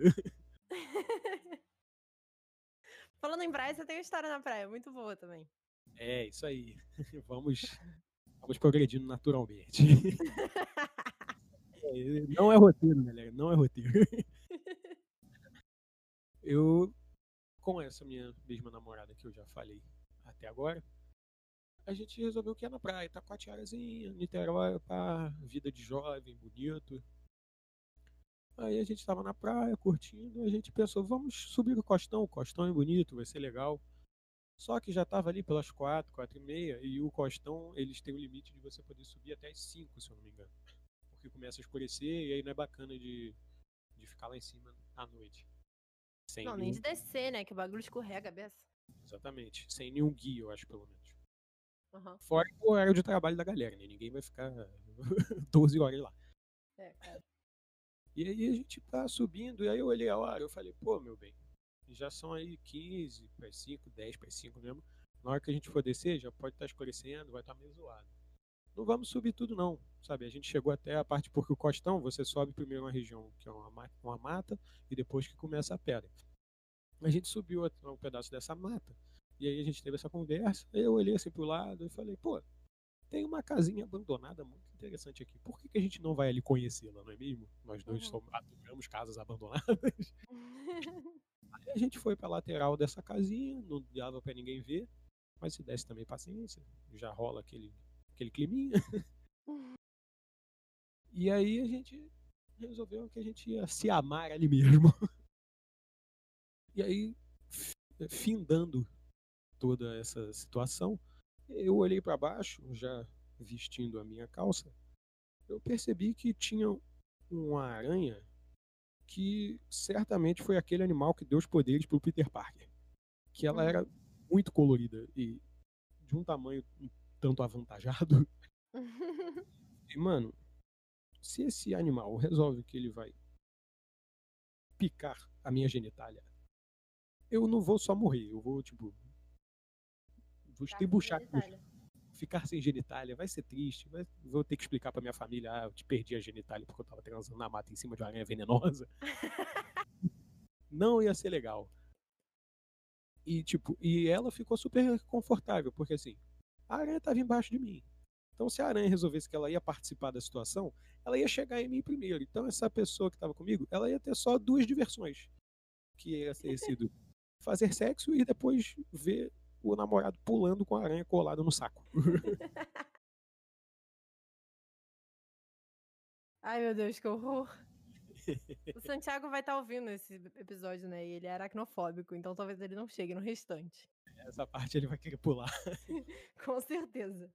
Falando em praia, você tem história na praia. Muito boa também. É, isso aí. Vamos, vamos progredindo naturalmente. É, Não é roteiro, galera. Não é roteiro. Eu, com essa minha mesma namorada que eu já falei até agora, a gente resolveu que ia na praia, Taquatiarazinha, Niterói, pá, vida de jovem, bonito. Aí a gente tava na praia, curtindo, a gente pensou, vamos subir o Costão, o Costão é bonito, vai ser legal. Só que já tava ali pelas quatro, quatro e meia, e o Costão, eles têm o limite de você poder subir até as cinco, se eu não me engano. Porque começa a escurecer e aí não é bacana de, de ficar lá em cima à noite. Sem Não, nenhum- nem de descer, né? Que o bagulho escorrega a beça. Exatamente. Sem nenhum guia, eu acho, pelo menos. Aham. Fora o horário de trabalho da galera, né? Ninguém vai ficar 12 horas lá. É, cara. E aí a gente tá subindo, e aí eu olhei a hora, eu falei, pô, meu bem, já são aí 15 para 5, 10 para 5 mesmo. Na hora que a gente for descer, já pode estar escurecendo, vai estar meio zoado. Não vamos subir tudo não, sabe? A gente chegou até a parte, porque o costão, você sobe primeiro uma região que é uma, ma- uma mata, e depois que começa a pedra. A gente subiu um pedaço dessa mata, e aí a gente teve essa conversa, eu olhei assim pro lado e falei, pô, tem uma casinha abandonada muito interessante aqui. Por que, que a gente não vai ali conhecê-la, não é mesmo? Nós dois Uhum. somos, casas abandonadas. Aí a gente foi pra lateral dessa casinha, não dava pra ninguém ver, mas se desse também paciência, já rola aquele, aquele climinha. E aí a gente resolveu que a gente ia se amar ali mesmo. E aí, fi- findando toda essa situação, eu olhei para baixo, já vestindo a minha calça, eu percebi que tinha uma aranha que certamente foi aquele animal que deu os poderes pro Peter Parker. Que ela Uhum. era muito colorida e de um tamanho tanto avantajado. E, mano, se esse animal resolve que ele vai picar a minha genitália, eu não vou só morrer, eu vou, tipo. Vou estribuchar, ficar sem genitália, vai ser triste, vai- vou ter que explicar pra minha família, ah, eu te perdi a genitália porque eu tava transando na mata em cima de uma aranha venenosa. Não ia ser legal. E, tipo, e ela ficou super confortável, porque assim, a aranha tava embaixo de mim. Então, se a aranha resolvesse que ela ia participar da situação, ela ia chegar em mim primeiro. Então, essa pessoa que estava comigo, ela ia ter só duas diversões. Que ia ter sido fazer sexo e depois ver o namorado pulando com a aranha colada no saco. Ai, meu Deus, que horror. O Santiago vai estar ouvindo esse episódio, né? E ele é aracnofóbico, então talvez ele não chegue no restante. Essa parte ele vai querer pular. Com certeza.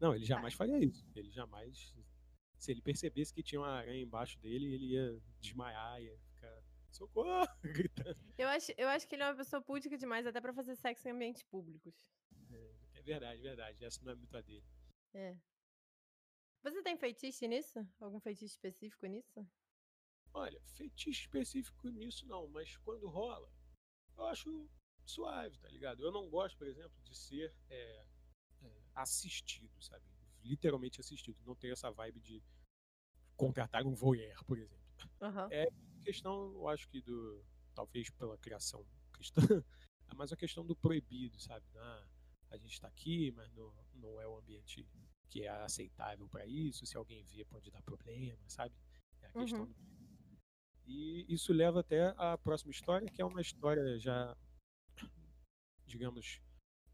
Não, ele jamais faria isso. Ele jamais. Se ele percebesse que tinha uma aranha embaixo dele, ele ia desmaiar, ia ficar. Socorro! gritando. Eu acho, eu acho que ele é uma pessoa púdica demais até pra fazer sexo em ambientes públicos. É verdade, verdade. Essa não é muito a dele. É. Você tem feitiço nisso? Algum feitiço específico nisso? Olha, fetiche específico nisso não, mas quando rola, eu acho suave, tá ligado? Eu não gosto, por exemplo, de ser é, é, assistido, sabe? Literalmente assistido. Não tenho essa vibe de contratar um voyeur, por exemplo. Aham. É questão, eu acho que do. Talvez pela criação cristã, é mais a questão do proibido, sabe? Ah, a gente está aqui, mas não, não é o ambiente que é aceitável para isso. Se alguém vê, pode dar problema, sabe? É a questão Uhum. do e isso leva até a próxima história, que é uma história já, digamos,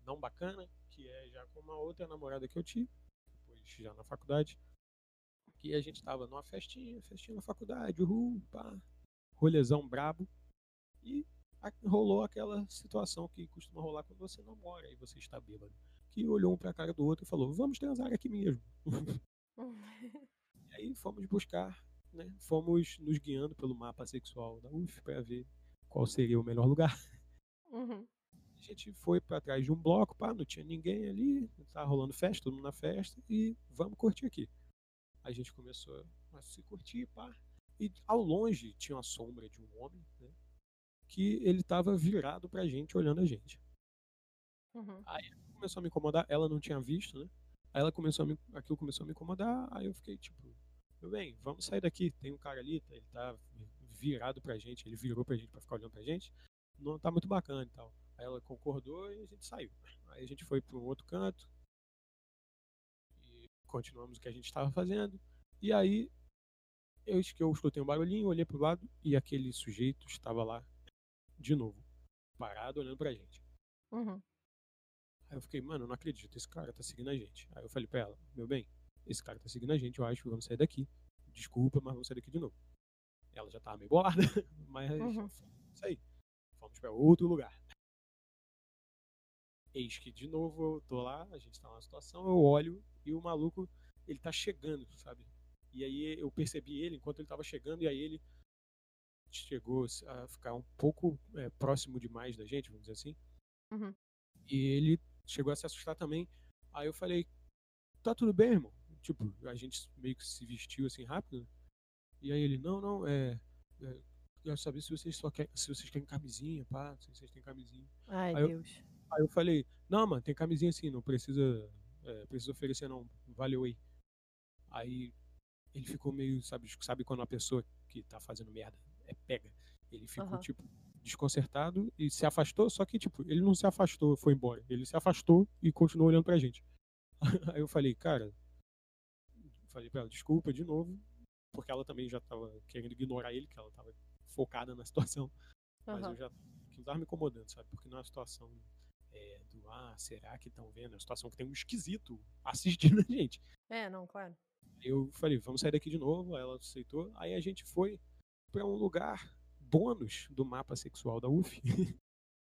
não bacana, que é já com uma outra namorada que eu tive, depois já na faculdade, que a gente tava numa festinha, festinha na faculdade, uhul, pá, rolezão brabo, e a- rolou aquela situação que costuma rolar quando você namora e você está bêbado, que olhou um pra cara do outro e falou, vamos transar aqui mesmo. E aí fomos buscar, né? Fomos nos guiando pelo mapa sexual da UF para ver qual seria o melhor lugar. Uhum. A gente foi para trás de um bloco, pá, não tinha ninguém ali, tá rolando festa, todo mundo na festa e vamos curtir aqui. A gente começou a se curtir, pá, e ao longe tinha uma sombra de um homem, né? Que ele tava virado pra gente, olhando a gente. Uhum. Começou a me incomodar, ela não tinha visto, né? Aí ela começou a me, aquilo começou a me incomodar, aí eu fiquei tipo, meu bem, vamos sair daqui, tem um cara ali, ele tá virado pra gente, ele virou pra gente pra ficar olhando pra gente, não tá muito bacana e tal. Aí ela concordou e a gente saiu. Aí a gente foi para um outro canto e continuamos o que a gente estava fazendo. E aí eu que eu escutei um barulhinho, olhei pro lado e aquele sujeito estava lá de novo, parado olhando pra gente. Uhum. Aí eu fiquei, mano, eu não acredito, esse cara tá seguindo a gente. Aí eu falei pra ela, meu bem, esse cara tá seguindo a gente, eu acho, vamos sair daqui. Desculpa, mas vamos sair daqui de novo. Ela já tava meio bolada, mas Uhum. isso aí. Fomos pra outro lugar. Eis que de novo eu tô lá, a gente tá numa situação, eu olho e o maluco, ele tá chegando, sabe? E aí eu percebi ele enquanto ele tava chegando, e aí ele chegou a ficar um pouco é, próximo demais da gente, vamos dizer assim. Uhum. E ele chegou a se assustar também. Aí eu falei, tá tudo bem, irmão? Tipo, a gente meio que se vestiu assim rápido. né? E aí ele, não, não, é. é quero saber se vocês só querem, se vocês têm camisinha, pá, se vocês têm camisinha. Ai, Aí eu- Deus. Aí eu falei, não, mano, tem camisinha sim, não precisa, é, precisa oferecer não, valeu aí. Aí ele ficou meio, sabe, sabe quando uma pessoa que tá fazendo merda é pega. Ele ficou, Aham. tipo, desconcertado e se afastou, só que, tipo, ele não se afastou, foi embora. Ele se afastou e continuou olhando pra gente. Aí eu falei, cara, falei pra ela, desculpa de novo, porque ela também já tava querendo ignorar ele, que ela tava focada na situação. Mas Aham. eu já aquilo tava me incomodando, sabe? Porque não é uma situação é, do ah, será que estão vendo? É uma situação que tem um esquisito assistindo a gente. É, não, claro. Eu falei, vamos sair daqui de novo. Aí ela aceitou. Aí a gente foi para um lugar bônus do mapa sexual da UF,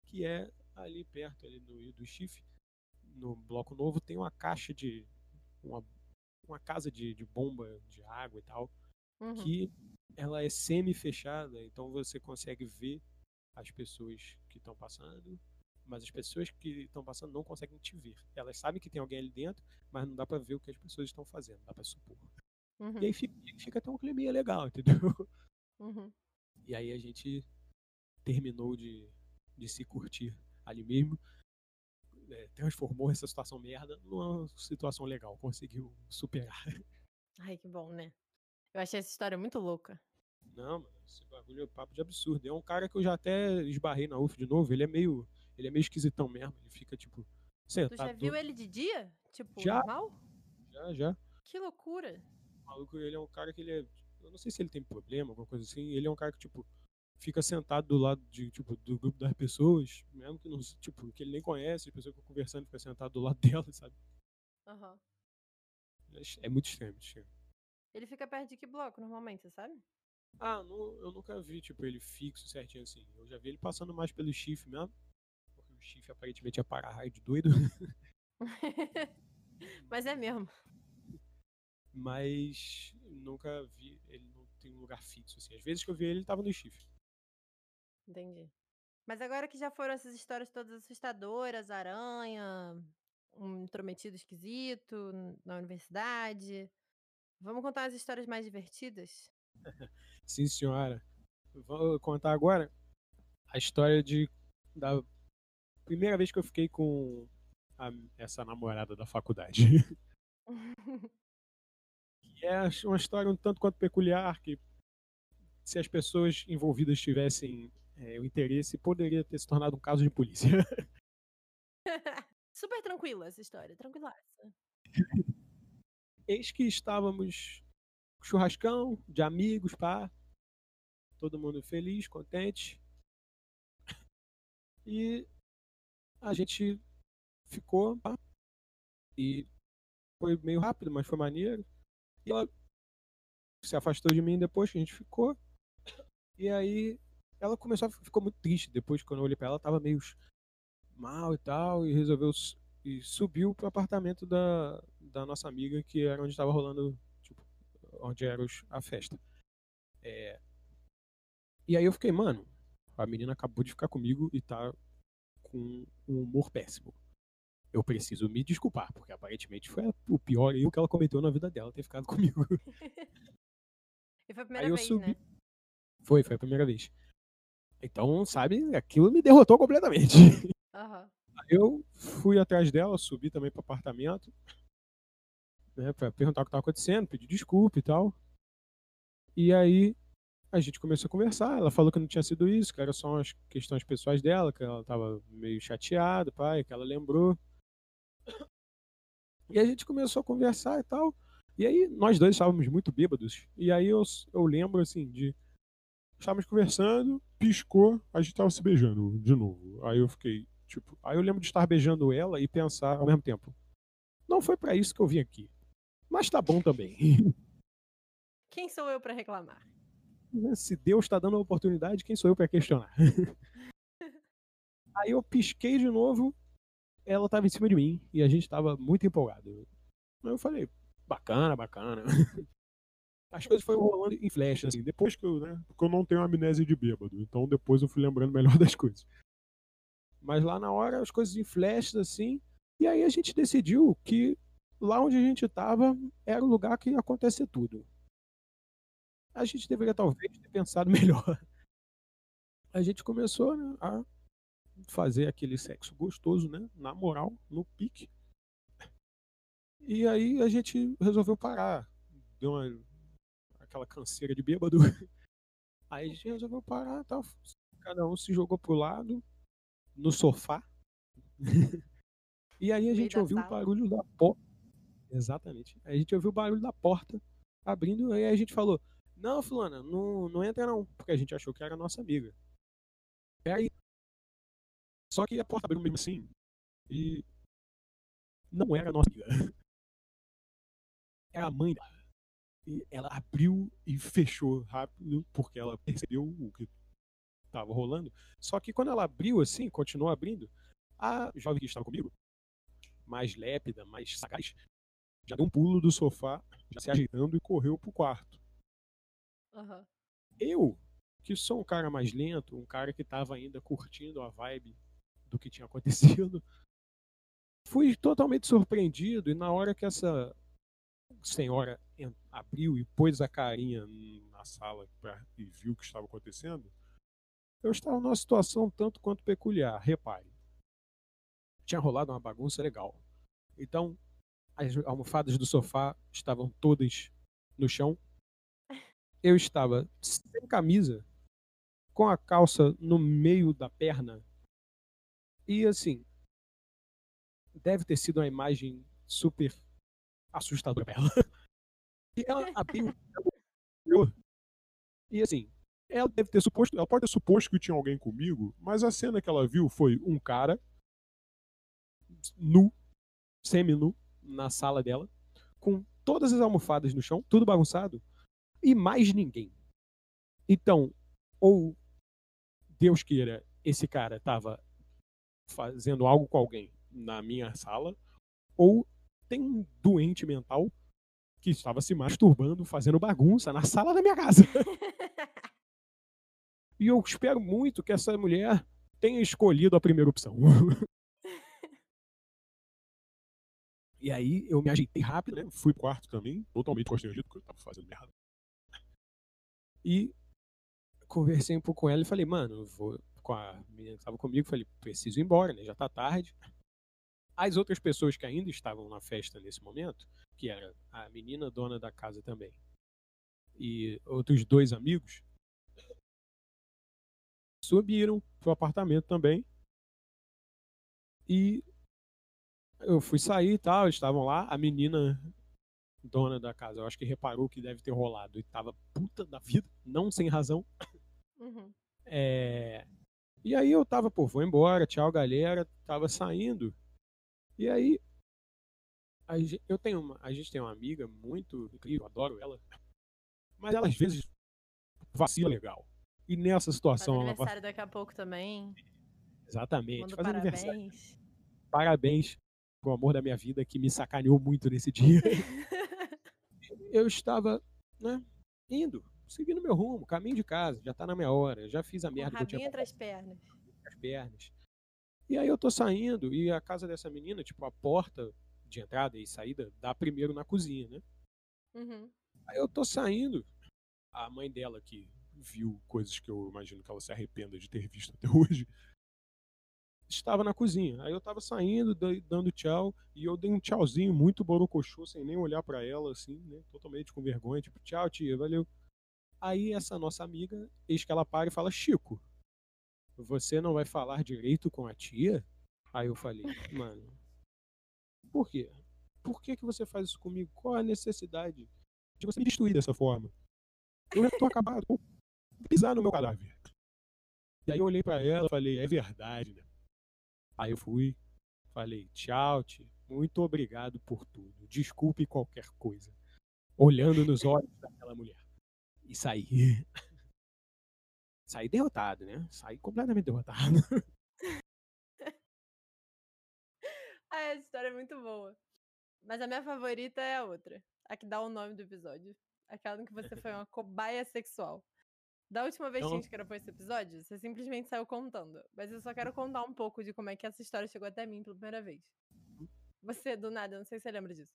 que é ali perto ali do, do chifre. No bloco novo tem uma caixa de. uma, uma casa de, de bomba de água e tal Uhum. que ela é semi-fechada, então você consegue ver as pessoas que estão passando, mas as pessoas que estão passando não conseguem te ver. Elas sabem que tem alguém ali dentro, mas não dá pra ver o que as pessoas estão fazendo, dá pra supor. Uhum. E aí fica, fica até um climinha legal, entendeu? Uhum. E aí a gente terminou de, de se curtir ali mesmo, é, transformou essa situação merda numa situação legal, conseguiu superar. Ai, que bom, né? Eu achei essa história muito louca. Não, mano, esse bagulho é papo de absurdo. É um cara que eu já até esbarrei na UF de novo. Ele é meio. Ele é meio esquisitão mesmo. Ele fica, tipo. Tu já Sentado. viu ele de dia? Tipo, Já. normal? Já, já. Que loucura. O maluco, ele é um cara que ele é. Eu não sei se ele tem problema, alguma coisa assim. Ele é um cara que, tipo, fica sentado do lado de, tipo, do grupo das pessoas, mesmo que não, tipo, que ele nem conhece, a pessoa fica conversando, fica sentado do lado dela, sabe? Aham. É, é muito extremo, extremo. Ele fica perto de que bloco, normalmente, você sabe? Ah, não, eu nunca vi, tipo, ele fixo certinho assim. Eu já vi ele passando mais pelo chifre mesmo. Porque o chifre aparentemente é para-raio de doido. Mas é mesmo. Mas nunca vi, ele não tem um lugar fixo, assim. Às vezes que eu vi ele, ele tava no chifre. Entendi. Mas agora que já foram essas histórias todas assustadoras, aranha, um intrometido esquisito na universidade, vamos contar as histórias mais divertidas? Sim, senhora. Vou contar agora a história de da primeira vez que eu fiquei com a- essa namorada da faculdade. Que é uma história um tanto quanto peculiar, que se as pessoas envolvidas tivessem é, o interesse, poderia ter se tornado um caso de polícia. Super tranquila essa história, tranquilaça. Eis que estávamos com churrascão de amigos, pá. Todo mundo feliz, contente. E a gente ficou, pá. E foi meio rápido, mas foi maneiro. E ela se afastou de mim depois que a gente ficou. E aí ela começou a ficou muito triste depois quando eu olhei pra ela, ela tava meio mal e tal e resolveu e subiu pro apartamento da, da nossa amiga que era onde estava rolando tipo, onde era os- a festa. É, E aí eu fiquei, mano, a menina acabou de ficar comigo e tá com um humor péssimo. Eu preciso me desculpar, porque aparentemente foi o pior erro que ela cometeu na vida dela ter ficado comigo. E foi a primeira eu vez, subi. né? Foi, foi a primeira vez. Então, sabe, aquilo me derrotou completamente. Aham. Eu fui atrás dela, subi também pro apartamento, né, pra perguntar o que tava acontecendo, pedir desculpa e tal. E aí a gente começou a conversar. Ela falou que não tinha sido isso, que era só umas questões pessoais dela, que ela tava meio chateada, pai, que ela lembrou. E a gente começou a conversar e tal. E aí nós dois estávamos muito bêbados. E aí eu, eu lembro assim de estávamos conversando, piscou, a gente tava se beijando de novo. Aí eu fiquei, tipo, aí eu lembro de estar beijando ela e pensar ao mesmo tempo. Não foi pra isso que eu vim aqui. Mas tá bom também. Quem sou eu pra reclamar? Se Deus está dando a oportunidade, quem sou eu para questionar? Aí eu pisquei de novo, ela estava em cima de mim e a gente estava muito empolgado. Aí eu falei, bacana, bacana. As coisas foram rolando em flash, assim, depois que eu, né, porque eu não tenho amnésia de bêbado, então depois eu fui lembrando melhor das coisas. Mas lá na hora, as coisas em flash, assim, e aí a gente decidiu que lá onde a gente estava era o lugar que ia acontecer tudo a gente deveria talvez ter pensado melhor. A gente começou né, a fazer aquele sexo gostoso, né? Na moral, no pique. E aí a gente resolveu parar. Deu uma, aquela canseira de bêbado. Aí a gente resolveu parar, tal. Cada um se jogou pro lado, no sofá. E aí a gente ouviu o barulho da porta. Exatamente. Aí a gente ouviu o barulho da porta abrindo, aí a gente falou: Não, Fulana, não, não entra não. Porque a gente achou que era nossa amiga. Peraí. Só que a porta abriu mesmo assim. E. Não era nossa amiga. Era a mãe dela. Ela abriu e fechou rápido, porque ela percebeu o que estava rolando. Só que quando ela abriu assim, continuou abrindo, a jovem que estava comigo, mais lépida, mais sagaz, já deu um pulo do sofá, já se ajeitando e correu pro quarto. Aham. Eu, que sou um cara mais lento, um cara que estava ainda curtindo a vibe do que tinha acontecido, fui totalmente surpreendido e na hora que essa senhora en- abriu e pôs a carinha na sala pra, e viu o que estava acontecendo, eu estava numa situação tanto quanto peculiar. Repare, tinha rolado uma bagunça legal. Então, as almofadas do sofá estavam todas no chão. Eu estava sem camisa, com a calça no meio da perna. E assim, deve ter sido uma imagem super assustadora pra ela. E ela abriu. e assim, ela deve ter suposto. Ela pode ter suposto que tinha alguém comigo, mas a cena que ela viu foi um cara nu, semi-nu, na sala dela, com todas as almofadas no chão, tudo bagunçado, e mais ninguém. Então, ou Deus queira, esse cara estava fazendo algo com alguém na minha sala, ou tem um doente mental que estava se masturbando, fazendo bagunça na sala da minha casa. e eu espero muito que essa mulher tenha escolhido a primeira opção. e aí eu me ajeitei rápido, né? Fui pro quarto também, totalmente constrangido, porque eu estava fazendo merda. E conversei um pouco com ela e falei, mano, eu vou com a menina que estava comigo, falei, preciso ir embora, né? Já tá tarde. As outras pessoas que ainda estavam na festa nesse momento, que era a menina dona da casa também, e outros dois amigos, subiram pro apartamento também. E eu fui sair e tal, estavam lá, a menina dona da casa, eu acho que reparou que deve ter rolado e tava puta da vida, não sem razão. Uhum. É... E aí eu tava, pô, vou embora, tchau galera, tava saindo. E aí, a gente, eu tenho uma, a gente tem uma amiga muito incrível, adoro ela, mas ela às vezes vacila legal. E nessa situação. Faz aniversário ela... daqui a pouco também. Exatamente. Faz parabéns. aniversário. Parabéns pro amor da minha vida que me sacaneou muito nesse dia. eu estava, né, indo, seguindo meu rumo, caminho de casa, já tá na minha hora, já fiz a merda que eu tinha. entre as pernas. As pernas. E aí eu tô saindo e a casa dessa menina, tipo, a porta de entrada e saída dá primeiro na cozinha, né? Uhum. Aí eu tô saindo, a mãe dela que viu coisas que eu imagino que ela se arrependa de ter visto até hoje, estava na cozinha. Aí eu tava saindo, dando tchau, e eu dei um tchauzinho muito borocochô, sem nem olhar para ela, assim, né? Totalmente com vergonha, tipo, tchau, tia, valeu. Aí essa nossa amiga, eis que ela para e fala, Chico, você não vai falar direito com a tia? Aí eu falei, mano, por quê? Por que, que você faz isso comigo? Qual a necessidade de você me destruir dessa forma? Eu já tô acabado, vou pisar no meu cadáver. E aí eu olhei para ela e falei, é verdade, né? Aí eu fui, falei, tchau, tia, muito obrigado por tudo. Desculpe qualquer coisa. Olhando nos olhos daquela mulher. E saí. saí derrotado, né? Saí completamente derrotado. ah, essa história é muito boa. Mas a minha favorita é a outra. A que dá o nome do episódio. Aquela em que você foi uma cobaia sexual. Da última vez que a gente gravou esse episódio, você simplesmente saiu contando. Mas eu só quero contar um pouco de como é que essa história chegou até mim pela primeira vez. Você, do nada, eu não sei se você lembra disso.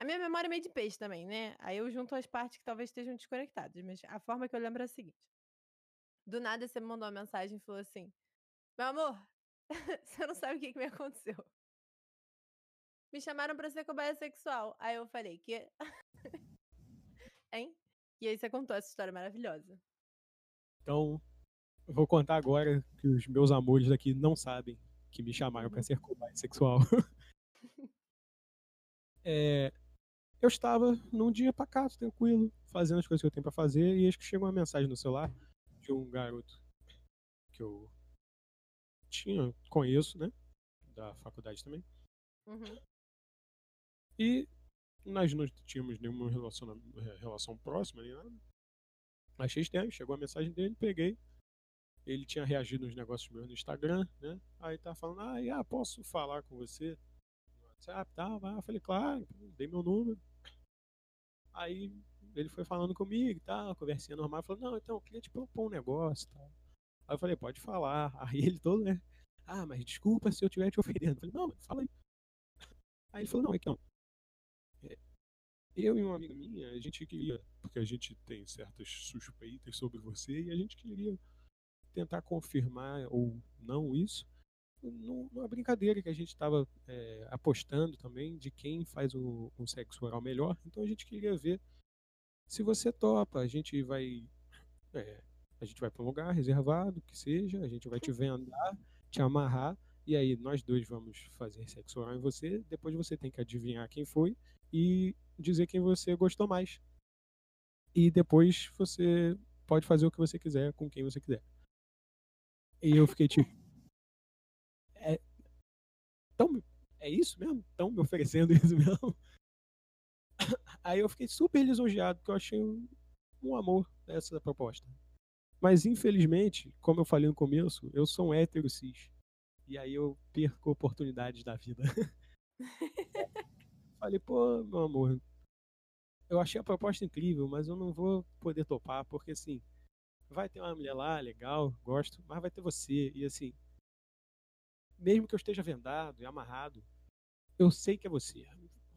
A minha memória é meio de peixe também, né? Aí eu junto as partes que talvez estejam desconectadas. Mas a forma que eu lembro é a seguinte. Do nada você me mandou uma mensagem e falou assim: Meu amor, você não sabe o que, que me aconteceu. Me chamaram pra ser cobaia sexual. Aí eu falei: Que? hein? E aí você contou essa história maravilhosa. Então, eu vou contar agora que os meus amores aqui não sabem que me chamaram para uhum. ser cobaia sexual. é, eu estava num dia pacato, tranquilo, fazendo as coisas que eu tenho para fazer, e eis que chegou uma mensagem no celular de um garoto que eu tinha, conheço, né? Da faculdade também. Uhum. E nós não tínhamos nenhuma relação, relação próxima nem nada. Achei estranho, chegou a mensagem dele, peguei. Ele tinha reagido nos negócios meus no Instagram, né? Aí tá falando, ah, ah posso falar com você WhatsApp, tá? Eu falei, claro, dei meu número. Aí ele foi falando comigo, tá, conversinha normal, falou, não, então, eu queria te propor um negócio, tá? Aí eu falei, pode falar. Aí ele todo, né? Ah, mas desculpa se eu estiver te ofendendo. Eu falei, não, fala aí. Aí ele falou, não, então, eu e uma amiga minha, a gente queria, porque a gente tem certas suspeitas sobre você, e a gente queria tentar confirmar ou não isso, numa brincadeira que a gente estava é, apostando também de quem faz um, um sexo oral melhor. Então a gente queria ver se você topa, a gente vai. É, a gente vai para um lugar reservado, que seja, a gente vai te vendar, te amarrar, e aí nós dois vamos fazer sexo oral em você, depois você tem que adivinhar quem foi, e dizer quem você gostou mais. E depois você pode fazer o que você quiser com quem você quiser. E eu fiquei tipo. É, tão, é isso mesmo? Estão me oferecendo isso mesmo? Aí eu fiquei super lisonjeado, porque eu achei um, um amor essa proposta. Mas infelizmente, como eu falei no começo, eu sou um hétero cis. E aí eu perco oportunidades da vida. Falei, pô, meu amor, eu achei a proposta incrível, mas eu não vou poder topar, porque assim, vai ter uma mulher lá, legal, gosto, mas vai ter você. E assim, mesmo que eu esteja vendado e amarrado, eu sei que é você.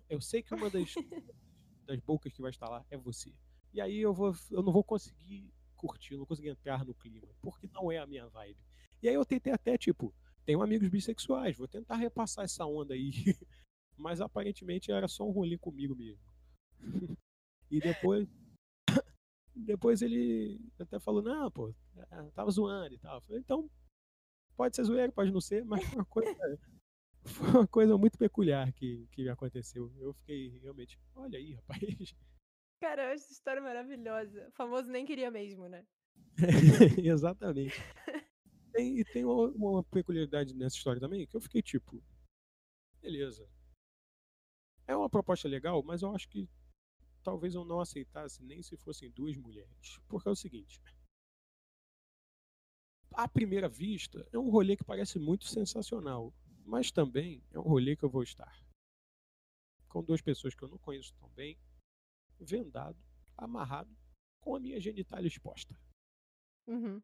Eu sei que uma das, das bocas que vai estar lá é você. E aí eu, vou, eu não vou conseguir curtir, não vou conseguir entrar no clima, porque não é a minha vibe. E aí eu tentei até, tipo, tenho amigos bissexuais, vou tentar repassar essa onda aí. Mas aparentemente era só um rolê comigo mesmo. e depois. Depois ele até falou, não, pô, é, tava zoando e tal. falei, então, pode ser zoeiro, pode não ser, mas uma coisa, foi uma coisa muito peculiar que, que aconteceu. Eu fiquei realmente, olha aí, rapaz. Cara, eu acho essa história maravilhosa. O famoso nem queria mesmo, né? Exatamente. Tem, e tem uma, uma, peculiaridade nessa história também, que eu fiquei tipo, beleza. É uma proposta legal, mas eu acho que talvez eu não aceitasse nem se fossem duas mulheres. Porque é o seguinte. À primeira vista, é um rolê que parece muito sensacional, mas também é um rolê que eu vou estar com duas pessoas que eu não conheço tão bem, vendado, amarrado, com a minha genitália exposta. Uhum.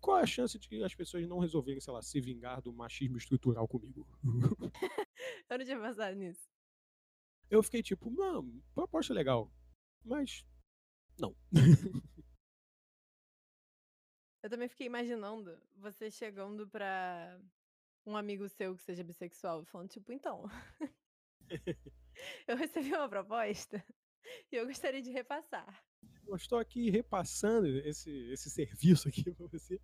Qual a chance de as pessoas não resolverem, sei lá, se vingar do machismo estrutural comigo? eu não tinha pensado nisso. Eu fiquei tipo, não, proposta legal. Mas. Não. eu também fiquei imaginando você chegando pra um amigo seu que seja bissexual, falando, tipo, então. eu recebi uma proposta e eu gostaria de repassar. Eu estou aqui repassando esse, esse serviço aqui para você.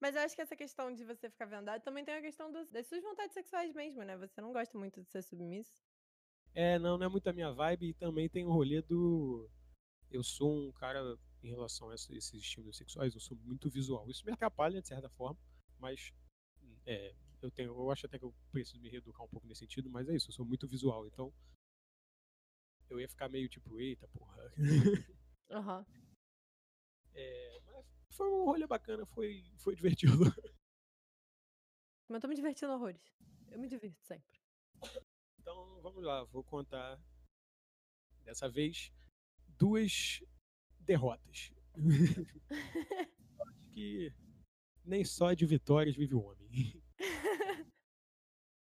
Mas eu acho que essa questão de você ficar vendado também tem a questão dos, das suas vontades sexuais mesmo, né? Você não gosta muito de ser submisso. É, não, não é muito a minha vibe. E também tem o rolê do. Eu sou um cara, em relação a esses estímulos sexuais, eu sou muito visual. Isso me atrapalha, de certa forma, mas é, eu tenho, eu acho até que eu preciso me reeducar um pouco nesse sentido, mas é isso, eu sou muito visual, então eu ia ficar meio tipo, eita porra. Uhum. É, mas foi um rolê bacana, foi, foi divertido. Mas eu tô me divertindo horrores. Eu me divirto sempre. Então vamos lá, vou contar dessa vez duas derrotas. acho que nem só de vitórias vive o homem.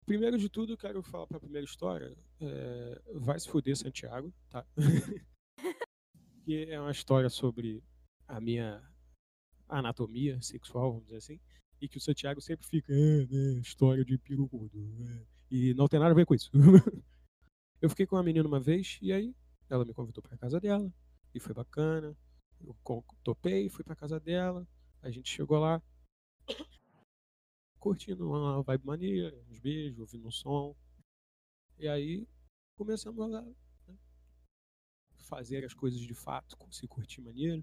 Primeiro de tudo, quero falar para a primeira história. É, vai se fuder Santiago, tá? que é uma história sobre a minha anatomia sexual, vamos dizer assim, e que o Santiago sempre fica, é, né, história de pirucudo, é, e não tem nada a ver com isso. eu fiquei com uma menina uma vez, e aí ela me convidou para casa dela, e foi bacana, eu topei, fui para casa dela, a gente chegou lá, curtindo uma vibe maneira, uns beijos, ouvindo um som. E aí começamos a né, fazer as coisas de fato, se curtir maneiro.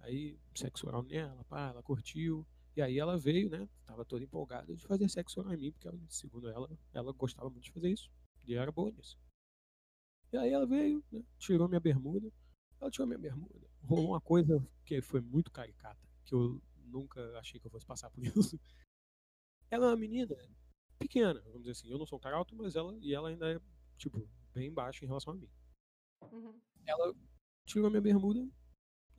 Aí sexo oral nela, pá, ela curtiu. E aí ela veio, né? Tava toda empolgada de fazer sexo oral em mim, porque segundo ela, ela gostava muito de fazer isso. E era boa nisso. E aí ela veio, né, tirou minha bermuda. Ela tirou minha bermuda. Rolou uma coisa que foi muito caricata, que eu nunca achei que eu fosse passar por isso. Ela é uma menina pequena, vamos dizer assim. Eu não sou um cara alto, mas ela e ela ainda é, tipo, bem baixa em relação a mim. Uhum. Ela tirou minha bermuda,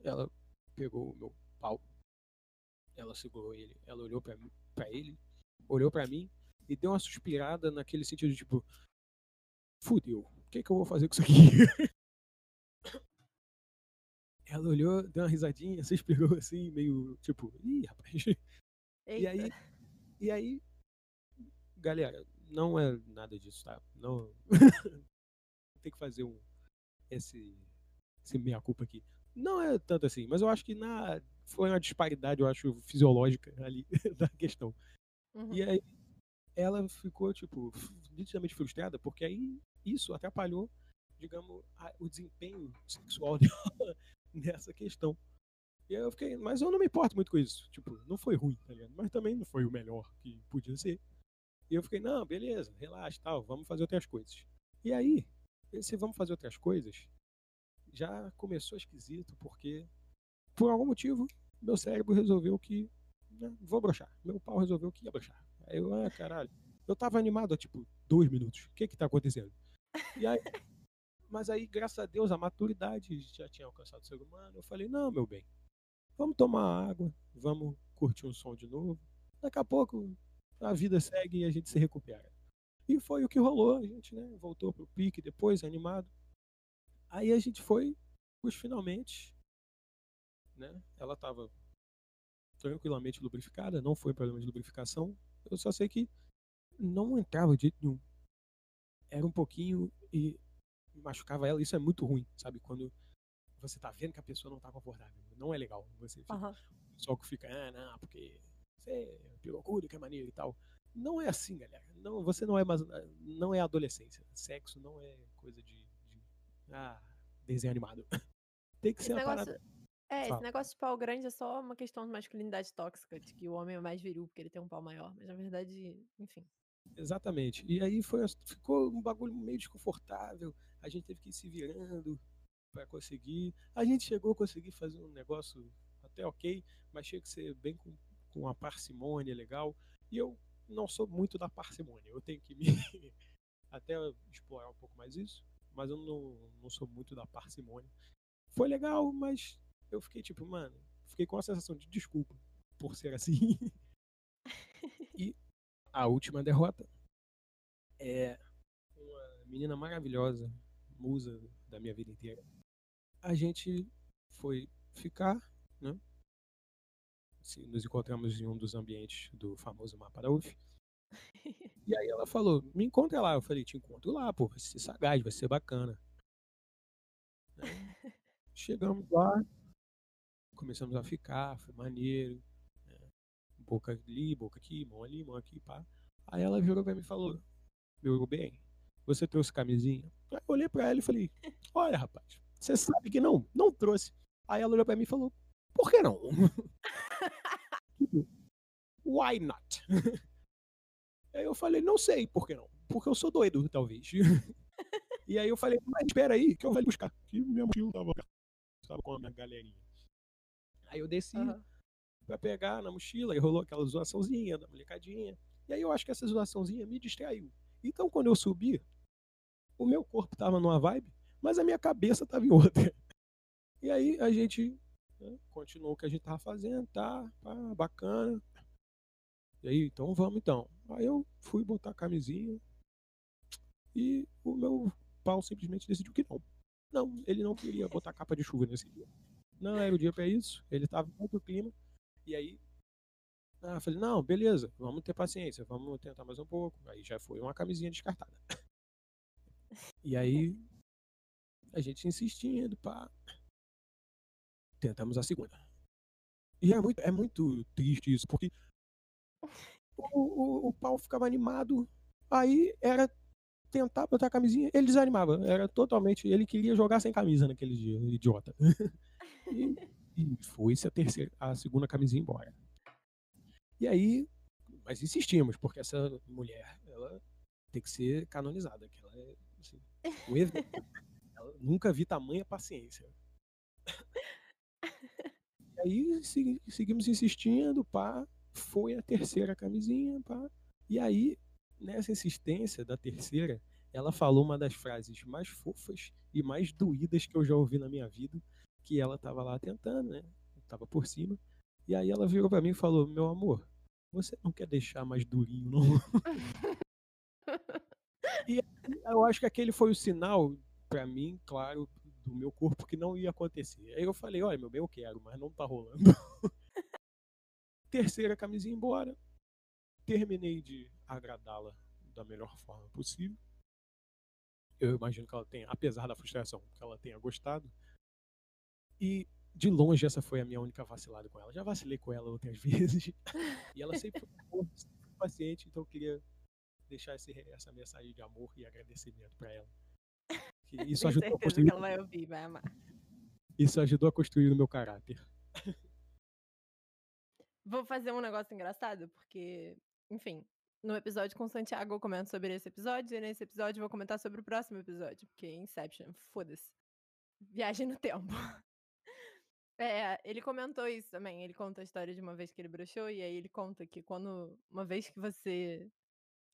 ela pegou o meu pau, ela segurou ele, ela olhou pra, pra ele, olhou pra mim e deu uma suspirada naquele sentido de tipo, fudeu, o que, que eu vou fazer com isso aqui? ela olhou, deu uma risadinha, suspirou assim, meio tipo, ih, rapaz. Eita. E aí e aí, galera, não é nada disso, tá? Não. Tem que fazer um. Esse. Esse meia-culpa aqui. Não é tanto assim, mas eu acho que na. Foi uma disparidade, eu acho, fisiológica ali da questão. Uhum. E aí, ela ficou, tipo, nitidamente frustrada, porque aí isso atrapalhou, digamos, a, o desempenho sexual dela nessa questão. E eu fiquei, mas eu não me importo muito com isso. Tipo, não foi ruim, tá ligado? Mas também não foi o melhor que podia ser. E eu fiquei, não, beleza, relaxa, tal, vamos fazer outras coisas. E aí, esse vamos fazer outras coisas já começou esquisito, porque por algum motivo meu cérebro resolveu que né, vou brochar. Meu pau resolveu que ia brochar. Aí eu, ah, caralho. Eu tava animado há tipo dois minutos. O que que tá acontecendo? E aí, mas aí, graças a Deus, a maturidade já tinha alcançado o ser humano. Eu falei, não, meu bem, vamos tomar água, vamos curtir um som de novo. Daqui a pouco a vida segue e a gente se recupera. E foi o que rolou, a gente né, voltou pro pique depois, animado. Aí a gente foi, os finalmente, né? Ela estava tranquilamente lubrificada, não foi problema de lubrificação. Eu só sei que não entrava de jeito nenhum. Era um pouquinho e machucava ela. Isso é muito ruim, sabe? Quando você tá vendo que a pessoa não tá confortável. Não é legal. Você fica, uhum. Pessoal que fica, ah, não, porque você é pirocudo, que é maneiro e tal. Não é assim, galera. Não, você não é mais, não é adolescência. Sexo não é coisa de, de ah, desenho animado. Tem que esse ser uma negócio, parada. É, Fala. esse negócio de pau grande é só uma questão de masculinidade tóxica, de que o homem é mais viril porque ele tem um pau maior. Mas na verdade, enfim. Exatamente. E aí foi, ficou um bagulho meio desconfortável. A gente teve que ir se virando para conseguir. A gente chegou a conseguir fazer um negócio até ok, mas tinha que ser bem com, com uma parcimônia legal. E eu não sou muito da parcimônia. Eu tenho que me até explorar um pouco mais isso, mas eu não, não sou muito da parcimônia. Foi legal, mas eu fiquei tipo, mano, fiquei com a sensação de desculpa por ser assim. e a última derrota é uma menina maravilhosa, musa da minha vida inteira. A gente foi ficar, né? nos encontramos em um dos ambientes do famoso mapa da UF. E aí ela falou, me encontra lá. Eu falei, te encontro lá, pô, vai ser sagaz, vai ser bacana. Né? Chegamos lá, começamos a ficar, foi maneiro. Né? Boca ali, boca aqui, mão ali, mão aqui, pá. Aí ela virou pra mim e falou, meu bem, você trouxe camisinha? Aí eu olhei pra ela e falei, olha rapaz, você sabe que não, não trouxe. Aí ela olhou pra mim e falou, por que não? Tipo, why not? Aí eu falei, não sei por que não. Porque eu sou doido, talvez. e aí eu falei, mas espera aí, que eu vou buscar. Que minha mochila tava, tava com a minha galerinha. Aí eu desci uhum. pra pegar na mochila e rolou aquela zoaçãozinha da molecadinha. E aí eu acho que essa zoaçãozinha me distraiu. Então quando eu subi, o meu corpo tava numa vibe, mas a minha cabeça tava em outra. E aí a gente né, continuou o que a gente tava fazendo, tá, bacana. E aí, então vamos então. Aí eu fui botar a camisinha e o meu pau simplesmente decidiu que não. Não, ele não queria botar capa de chuva nesse dia. Não era o dia para isso, ele estava em outro clima. E aí, ah, falei, não, beleza, vamos ter paciência, vamos tentar mais um pouco. Aí já foi uma camisinha descartada. E aí, a gente insistindo, pá. Tentamos a segunda. E é muito, é muito triste isso, porque o, o, o pau ficava animado. Aí era tentar botar a camisinha, ele desanimava. Era totalmente. Ele queria jogar sem camisa naquele dia, idiota. e, e foi-se a terceira, a segunda camisinha embora. E aí, mas insistimos, porque essa mulher, ela tem que ser canonizada, que ela é assim, evento. Nunca vi tamanha paciência. E aí seguimos insistindo, pá foi a terceira camisinha, pá. E aí, nessa insistência da terceira, ela falou uma das frases mais fofas e mais doídas que eu já ouvi na minha vida, que ela tava lá tentando, né? Tava por cima. E aí ela virou para mim e falou: "Meu amor, você não quer deixar mais durinho, não?" e eu acho que aquele foi o sinal para mim, claro, do meu corpo que não ia acontecer. Aí eu falei: "Olha, meu bem, eu quero, mas não tá rolando." Terceira camisinha embora. Terminei de agradá-la da melhor forma possível. Eu imagino que ela tenha, apesar da frustração, que ela tenha gostado. E de longe essa foi a minha única vacilada com ela. Já vacilei com ela outras vezes. E ela sempre foi, paciente, então eu queria deixar esse, essa mensagem de amor e agradecimento para ela. Que isso ajudou a construir. que ela vai ouvir, vai amar. Isso ajudou a construir o meu caráter. Vou fazer um negócio engraçado, porque, enfim, no episódio com o Santiago eu comento sobre esse episódio, e nesse episódio eu vou comentar sobre o próximo episódio, porque Inception, foda-se. Viagem no tempo. É, ele comentou isso também. Ele conta a história de uma vez que ele broxou, e aí ele conta que quando uma vez que você.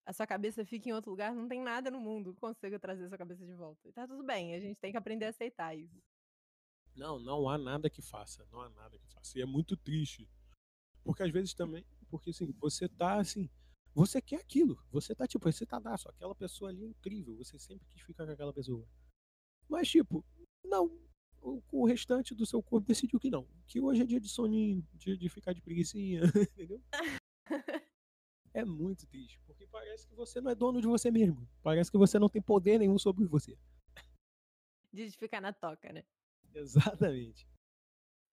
A sua cabeça fica em outro lugar, não tem nada no mundo que consiga trazer sua cabeça de volta. E tá tudo bem, a gente tem que aprender a aceitar isso. Não, não há nada que faça. Não há nada que faça. E é muito triste. Porque às vezes também, porque assim, você tá assim, você quer aquilo. Você tá tipo, você tá daço, aquela pessoa ali é incrível, você sempre quis ficar com aquela pessoa. Mas tipo, não. O, o restante do seu corpo decidiu que não. Que hoje é dia de soninho, dia de ficar de preguiçinha, entendeu? É muito triste, porque parece que você não é dono de você mesmo. Parece que você não tem poder nenhum sobre você. De ficar na toca, né? Exatamente.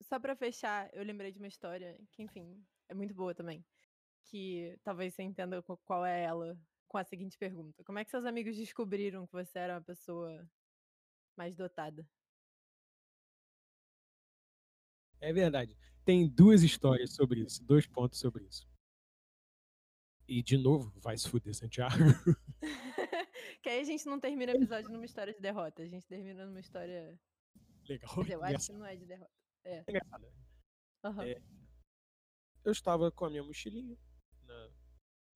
Só pra fechar, eu lembrei de uma história que, enfim, é muito boa também. Que talvez você entenda qu- qual é ela com a seguinte pergunta: Como é que seus amigos descobriram que você era uma pessoa mais dotada? É verdade. Tem duas histórias sobre isso, dois pontos sobre isso. E de novo, vai se fuder, Santiago. que aí a gente não termina o episódio numa história de derrota, a gente termina numa história. Legal. Dizer, eu acho que não é de derrota. engraçado. Aham. É. Eu estava com a minha mochilinha na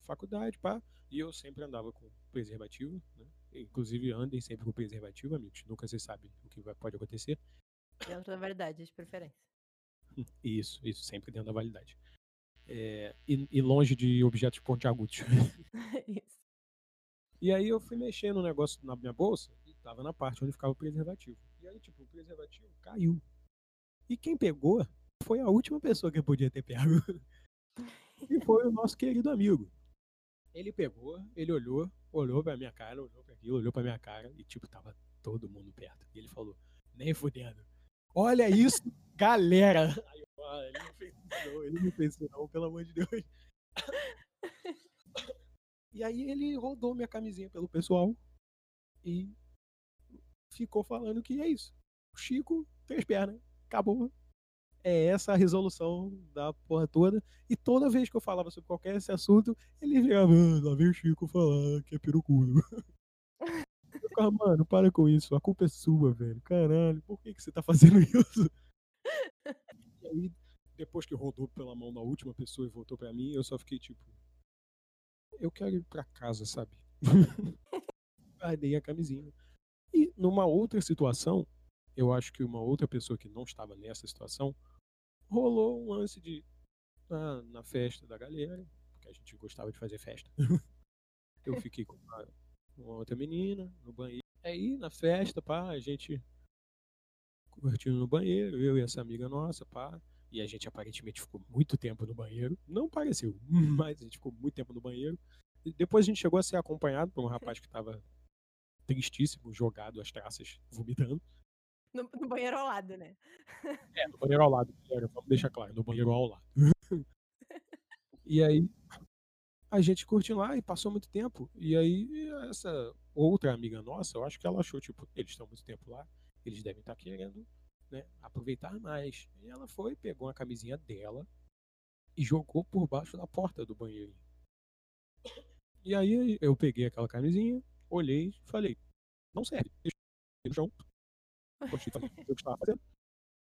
faculdade, pá, e eu sempre andava com preservativo, né? Inclusive andem sempre com preservativo, amigos. Nunca se sabe o que vai- pode acontecer. Dentro da validade, de preferência. Isso, isso, sempre dentro da validade. É, e, e longe de objetos pontiagudos. Isso. E aí eu fui mexer no negócio na minha bolsa e tava na parte onde ficava o preservativo. E aí, tipo, o preservativo caiu. E quem pegou foi a última pessoa que podia ter pego. e foi o nosso querido amigo. Ele pegou, ele olhou, olhou pra minha cara, olhou pra aquilo, olhou pra minha cara e, tipo, tava todo mundo perto. E ele falou, nem fudendo. Olha isso, galera! Aí ah, ele não fez isso não, ele não fez isso não, pelo amor de Deus. E aí ele rodou minha camisinha pelo pessoal e ficou falando que é isso. O Chico, três pernas, acabou. É essa a resolução da porra toda. E toda vez que eu falava sobre qualquer esse assunto, ele ficava, "Ah, lá vem o Chico falar que é perucudo. Eu ficava, mano, para com isso, a culpa é sua, velho. Caralho, por que, que você tá fazendo isso? Aí, depois que rodou pela mão da última pessoa e voltou pra mim, eu só fiquei tipo, eu quero ir pra casa, sabe? Guardei a camisinha. E numa outra situação, eu acho que uma outra pessoa que não estava nessa situação, rolou um lance de na, na festa da galera, porque a gente gostava de fazer festa. eu fiquei com uma, uma outra menina no banheiro. Aí na festa, pá, a gente curtindo no banheiro, eu e essa amiga nossa, pá. E a gente aparentemente ficou muito tempo no banheiro. Não pareceu, mas a gente ficou muito tempo no banheiro. E depois a gente chegou a ser acompanhado por um rapaz que estava tristíssimo, jogado as traças, vomitando. No, no banheiro ao lado, né? É, no banheiro ao lado, vamos deixar claro, no banheiro ao lado. e aí a gente curtiu lá e passou muito tempo. E aí essa outra amiga nossa, eu acho que ela achou, tipo, eles estão muito tempo lá, eles devem estar querendo né, aproveitar mais. E ela foi, pegou a camisinha dela e jogou por baixo da porta do banheiro. E aí eu peguei aquela camisinha, olhei e falei, não serve. Deixei no chão. O que eu estava fazendo.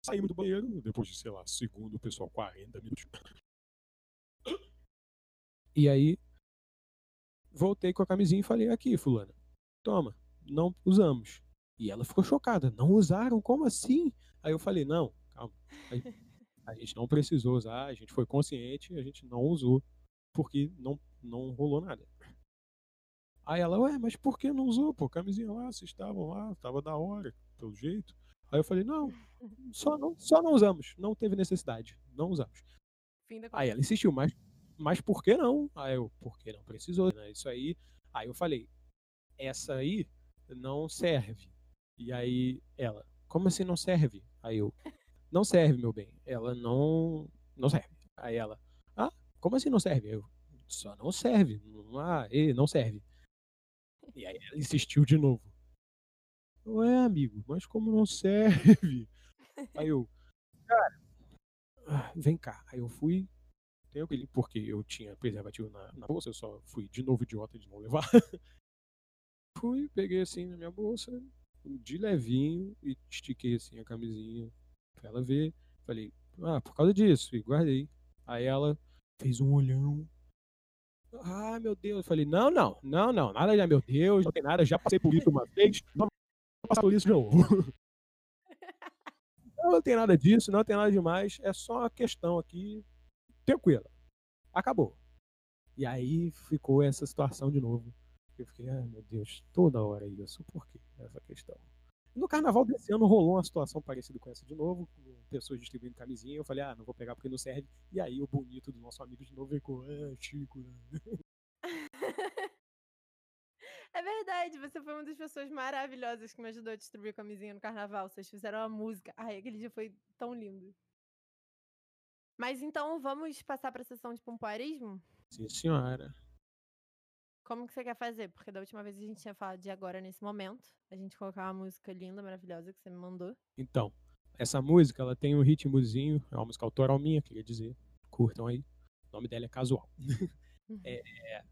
Saímos do banheiro, depois de, sei lá, segundo, pessoal, 40 minutos. E aí, voltei com a camisinha e falei, aqui, fulana, toma, não usamos. E ela ficou chocada, não usaram? Como assim? Aí eu falei, não, calma. Aí, a gente não precisou usar, a gente foi consciente, a gente não usou, porque não, não rolou nada. Aí ela, ué, mas por que não usou? Pô, camisinha lá, vocês estavam lá, tava da hora, pelo jeito. Aí eu falei, não, só não, só não usamos, não teve necessidade, não usamos. Aí ela insistiu, mas, mas por que não? Aí eu, porque não precisou, né? Isso aí. Aí eu falei, essa aí não serve. E aí ela, como assim não serve? Aí eu, não serve, meu bem. Ela não, não serve. Aí ela, ah, como assim não serve? Eu, só não serve. Ah, ele não serve. E aí ela insistiu de novo. Ué, amigo, mas como não serve? Aí eu, cara, ah, vem cá. Aí eu fui, porque eu tinha preservativo na, na bolsa, eu só fui de novo idiota de não levar. fui, peguei assim na minha bolsa, de levinho, e estiquei assim a camisinha pra ela ver. Falei, ah, por causa disso, e guardei. Aí ela fez um olhão. Ah, meu Deus. Eu falei, não, não, não, não, nada de meu Deus, não tem nada, já passei por isso uma vez, não vou passar por isso de novo. Não tem nada disso, não tem nada demais, é só uma questão aqui, tranquila. Acabou. E aí ficou essa situação de novo. Eu fiquei, ai meu Deus, toda hora isso, por que essa questão? No carnaval desse ano rolou uma situação parecida com essa de novo, com pessoas distribuindo camisinha. Eu falei, ah, não vou pegar porque não serve. E aí o bonito do nosso amigo de novo veio ah, Chico. É verdade, você foi uma das pessoas maravilhosas que me ajudou a distribuir camisinha no carnaval. Vocês fizeram a música. Ai, aquele dia foi tão lindo. Mas então vamos passar para a sessão de pompoarismo? Sim, senhora. Como que você quer fazer? Porque da última vez a gente tinha falado de agora nesse momento. A gente colocar uma música linda, maravilhosa que você me mandou. Então, essa música, ela tem um ritmozinho, é uma música autoral minha, queria dizer. Curtam aí. O nome dela é Casual. Uhum. é,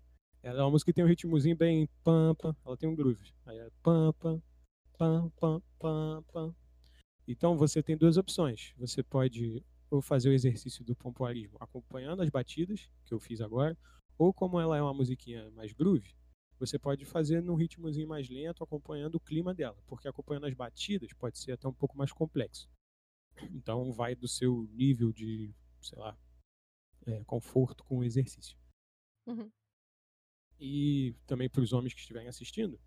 ela é uma música que tem um ritmozinho bem pam, pam ela tem um groove. Aí é pam, pam, pam, pam, pam, pam. Então você tem duas opções. Você pode ou fazer o exercício do pompoarismo acompanhando as batidas, que eu fiz agora, ou como ela é uma musiquinha mais groove, você pode fazer num ritmozinho mais lento, acompanhando o clima dela, porque acompanhando as batidas pode ser até um pouco mais complexo. Então vai do seu nível de, sei lá, é, conforto com o exercício. Uhum. E também para os homens que estiverem assistindo,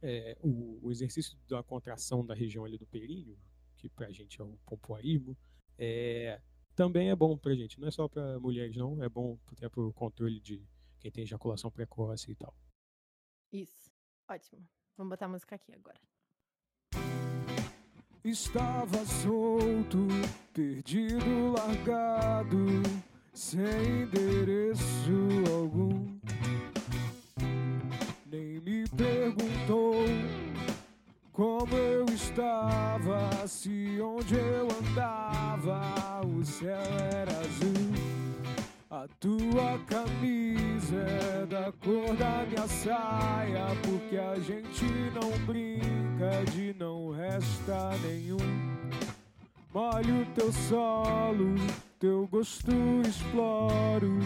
é, o, o, exercício da contração da região ali do períneo, que para a gente é um pompoarismo, é, também é bom pra gente. Não é só pra mulheres, não. É bom até pro controle de quem tem ejaculação precoce e tal. Isso. Ótimo. Vamos botar a música aqui agora. Estava solto, perdido, largado, sem endereço algum. Estava, se onde eu andava, o céu era azul. A tua camisa é da cor da minha saia, porque a gente não brinca de não resta nenhum. Molho teu solo, teu gosto exploro.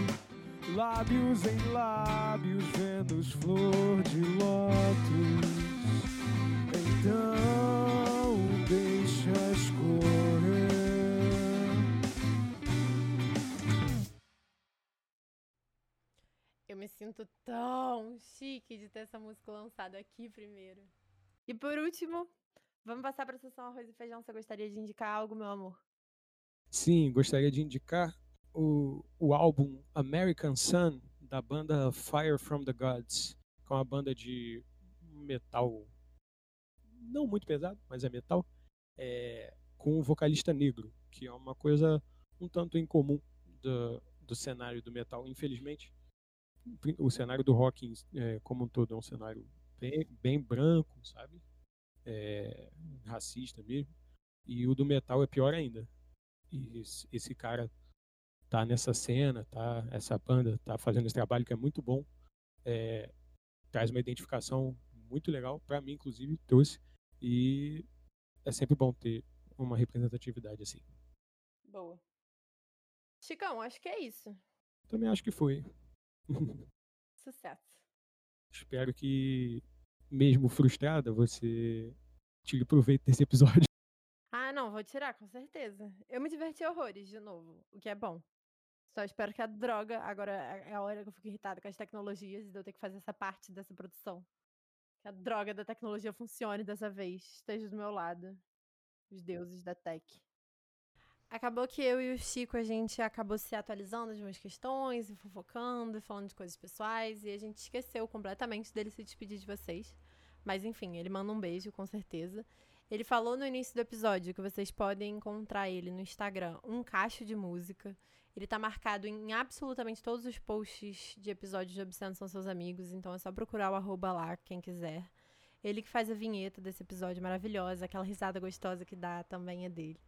Lábios em lábios, Vênus, flor de lótus. Então sinto tão chique de ter essa música lançada aqui primeiro. E por último, vamos passar para a sessão arroz e feijão. Você gostaria de indicar algo, meu amor? Sim, gostaria de indicar o, o álbum American Sun da banda Fire from the Gods, que é uma banda de metal não muito pesado, mas é metal, é, com um vocalista negro, que é uma coisa um tanto incomum do, do cenário do metal, infelizmente. O cenário do rock é, como um todo é um cenário bem, bem branco, sabe? É, racista mesmo. E o do metal é pior ainda. E esse, esse cara tá nessa cena, tá? Essa banda tá fazendo esse trabalho que é muito bom. É, traz uma identificação muito legal para mim, inclusive trouxe e é sempre bom ter uma representatividade assim. Boa. Chicão, acho que é isso. Também acho que foi. Sucesso. Espero que, mesmo frustrada, você tire proveito desse episódio. Ah, não, vou tirar, com certeza. Eu me diverti horrores de novo, o que é bom. Só espero que a droga, agora é a hora que eu fico irritada com as tecnologias e de eu ter que fazer essa parte dessa produção que a droga da tecnologia funcione dessa vez, esteja do meu lado. Os deuses da tech. Acabou que eu e o Chico, a gente acabou se atualizando de umas questões, fofocando, falando de coisas pessoais, e a gente esqueceu completamente dele se despedir de vocês. Mas enfim, ele manda um beijo, com certeza. Ele falou no início do episódio que vocês podem encontrar ele no Instagram, um cacho de música. Ele tá marcado em absolutamente todos os posts de episódios de Obsceno São Seus Amigos, então é só procurar o arroba lá, quem quiser. Ele que faz a vinheta desse episódio maravilhosa, aquela risada gostosa que dá também é dele.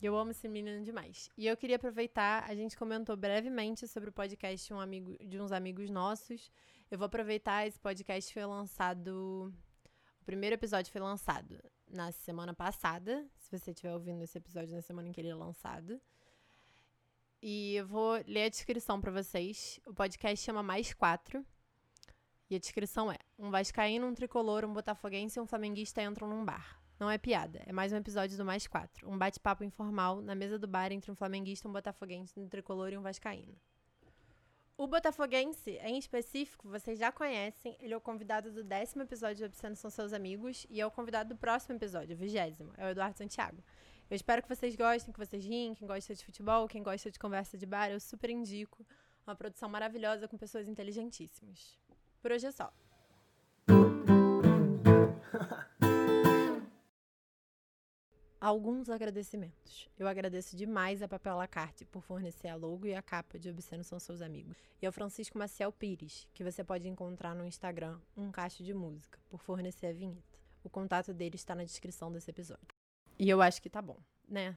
Eu amo esse menino demais. E eu queria aproveitar, a gente comentou brevemente sobre o podcast um amigo, de uns amigos nossos. Eu vou aproveitar, esse podcast foi lançado. O primeiro episódio foi lançado na semana passada. Se você estiver ouvindo esse episódio na semana em que ele é lançado. E eu vou ler a descrição para vocês. O podcast chama Mais Quatro. E a descrição é: Um Vascaíno, um tricolor, um botafoguense e um flamenguista entram num bar. Não é piada, é mais um episódio do Mais Quatro. Um bate-papo informal na mesa do bar entre um flamenguista, um botafoguense, um tricolor e um vascaíno. O botafoguense, em específico, vocês já conhecem. Ele é o convidado do décimo episódio de Obsceno São Seus Amigos e é o convidado do próximo episódio, o vigésimo. É o Eduardo Santiago. Eu espero que vocês gostem, que vocês riem, quem gosta de futebol, quem gosta de conversa de bar, eu super indico. Uma produção maravilhosa com pessoas inteligentíssimas. Por hoje é só. Alguns agradecimentos. Eu agradeço demais a Papel Lacarte por fornecer a logo e a capa de Obsceno São Seus Amigos. E ao Francisco Maciel Pires, que você pode encontrar no Instagram, um cacho de música, por fornecer a vinheta. O contato dele está na descrição desse episódio. E eu acho que tá bom, né?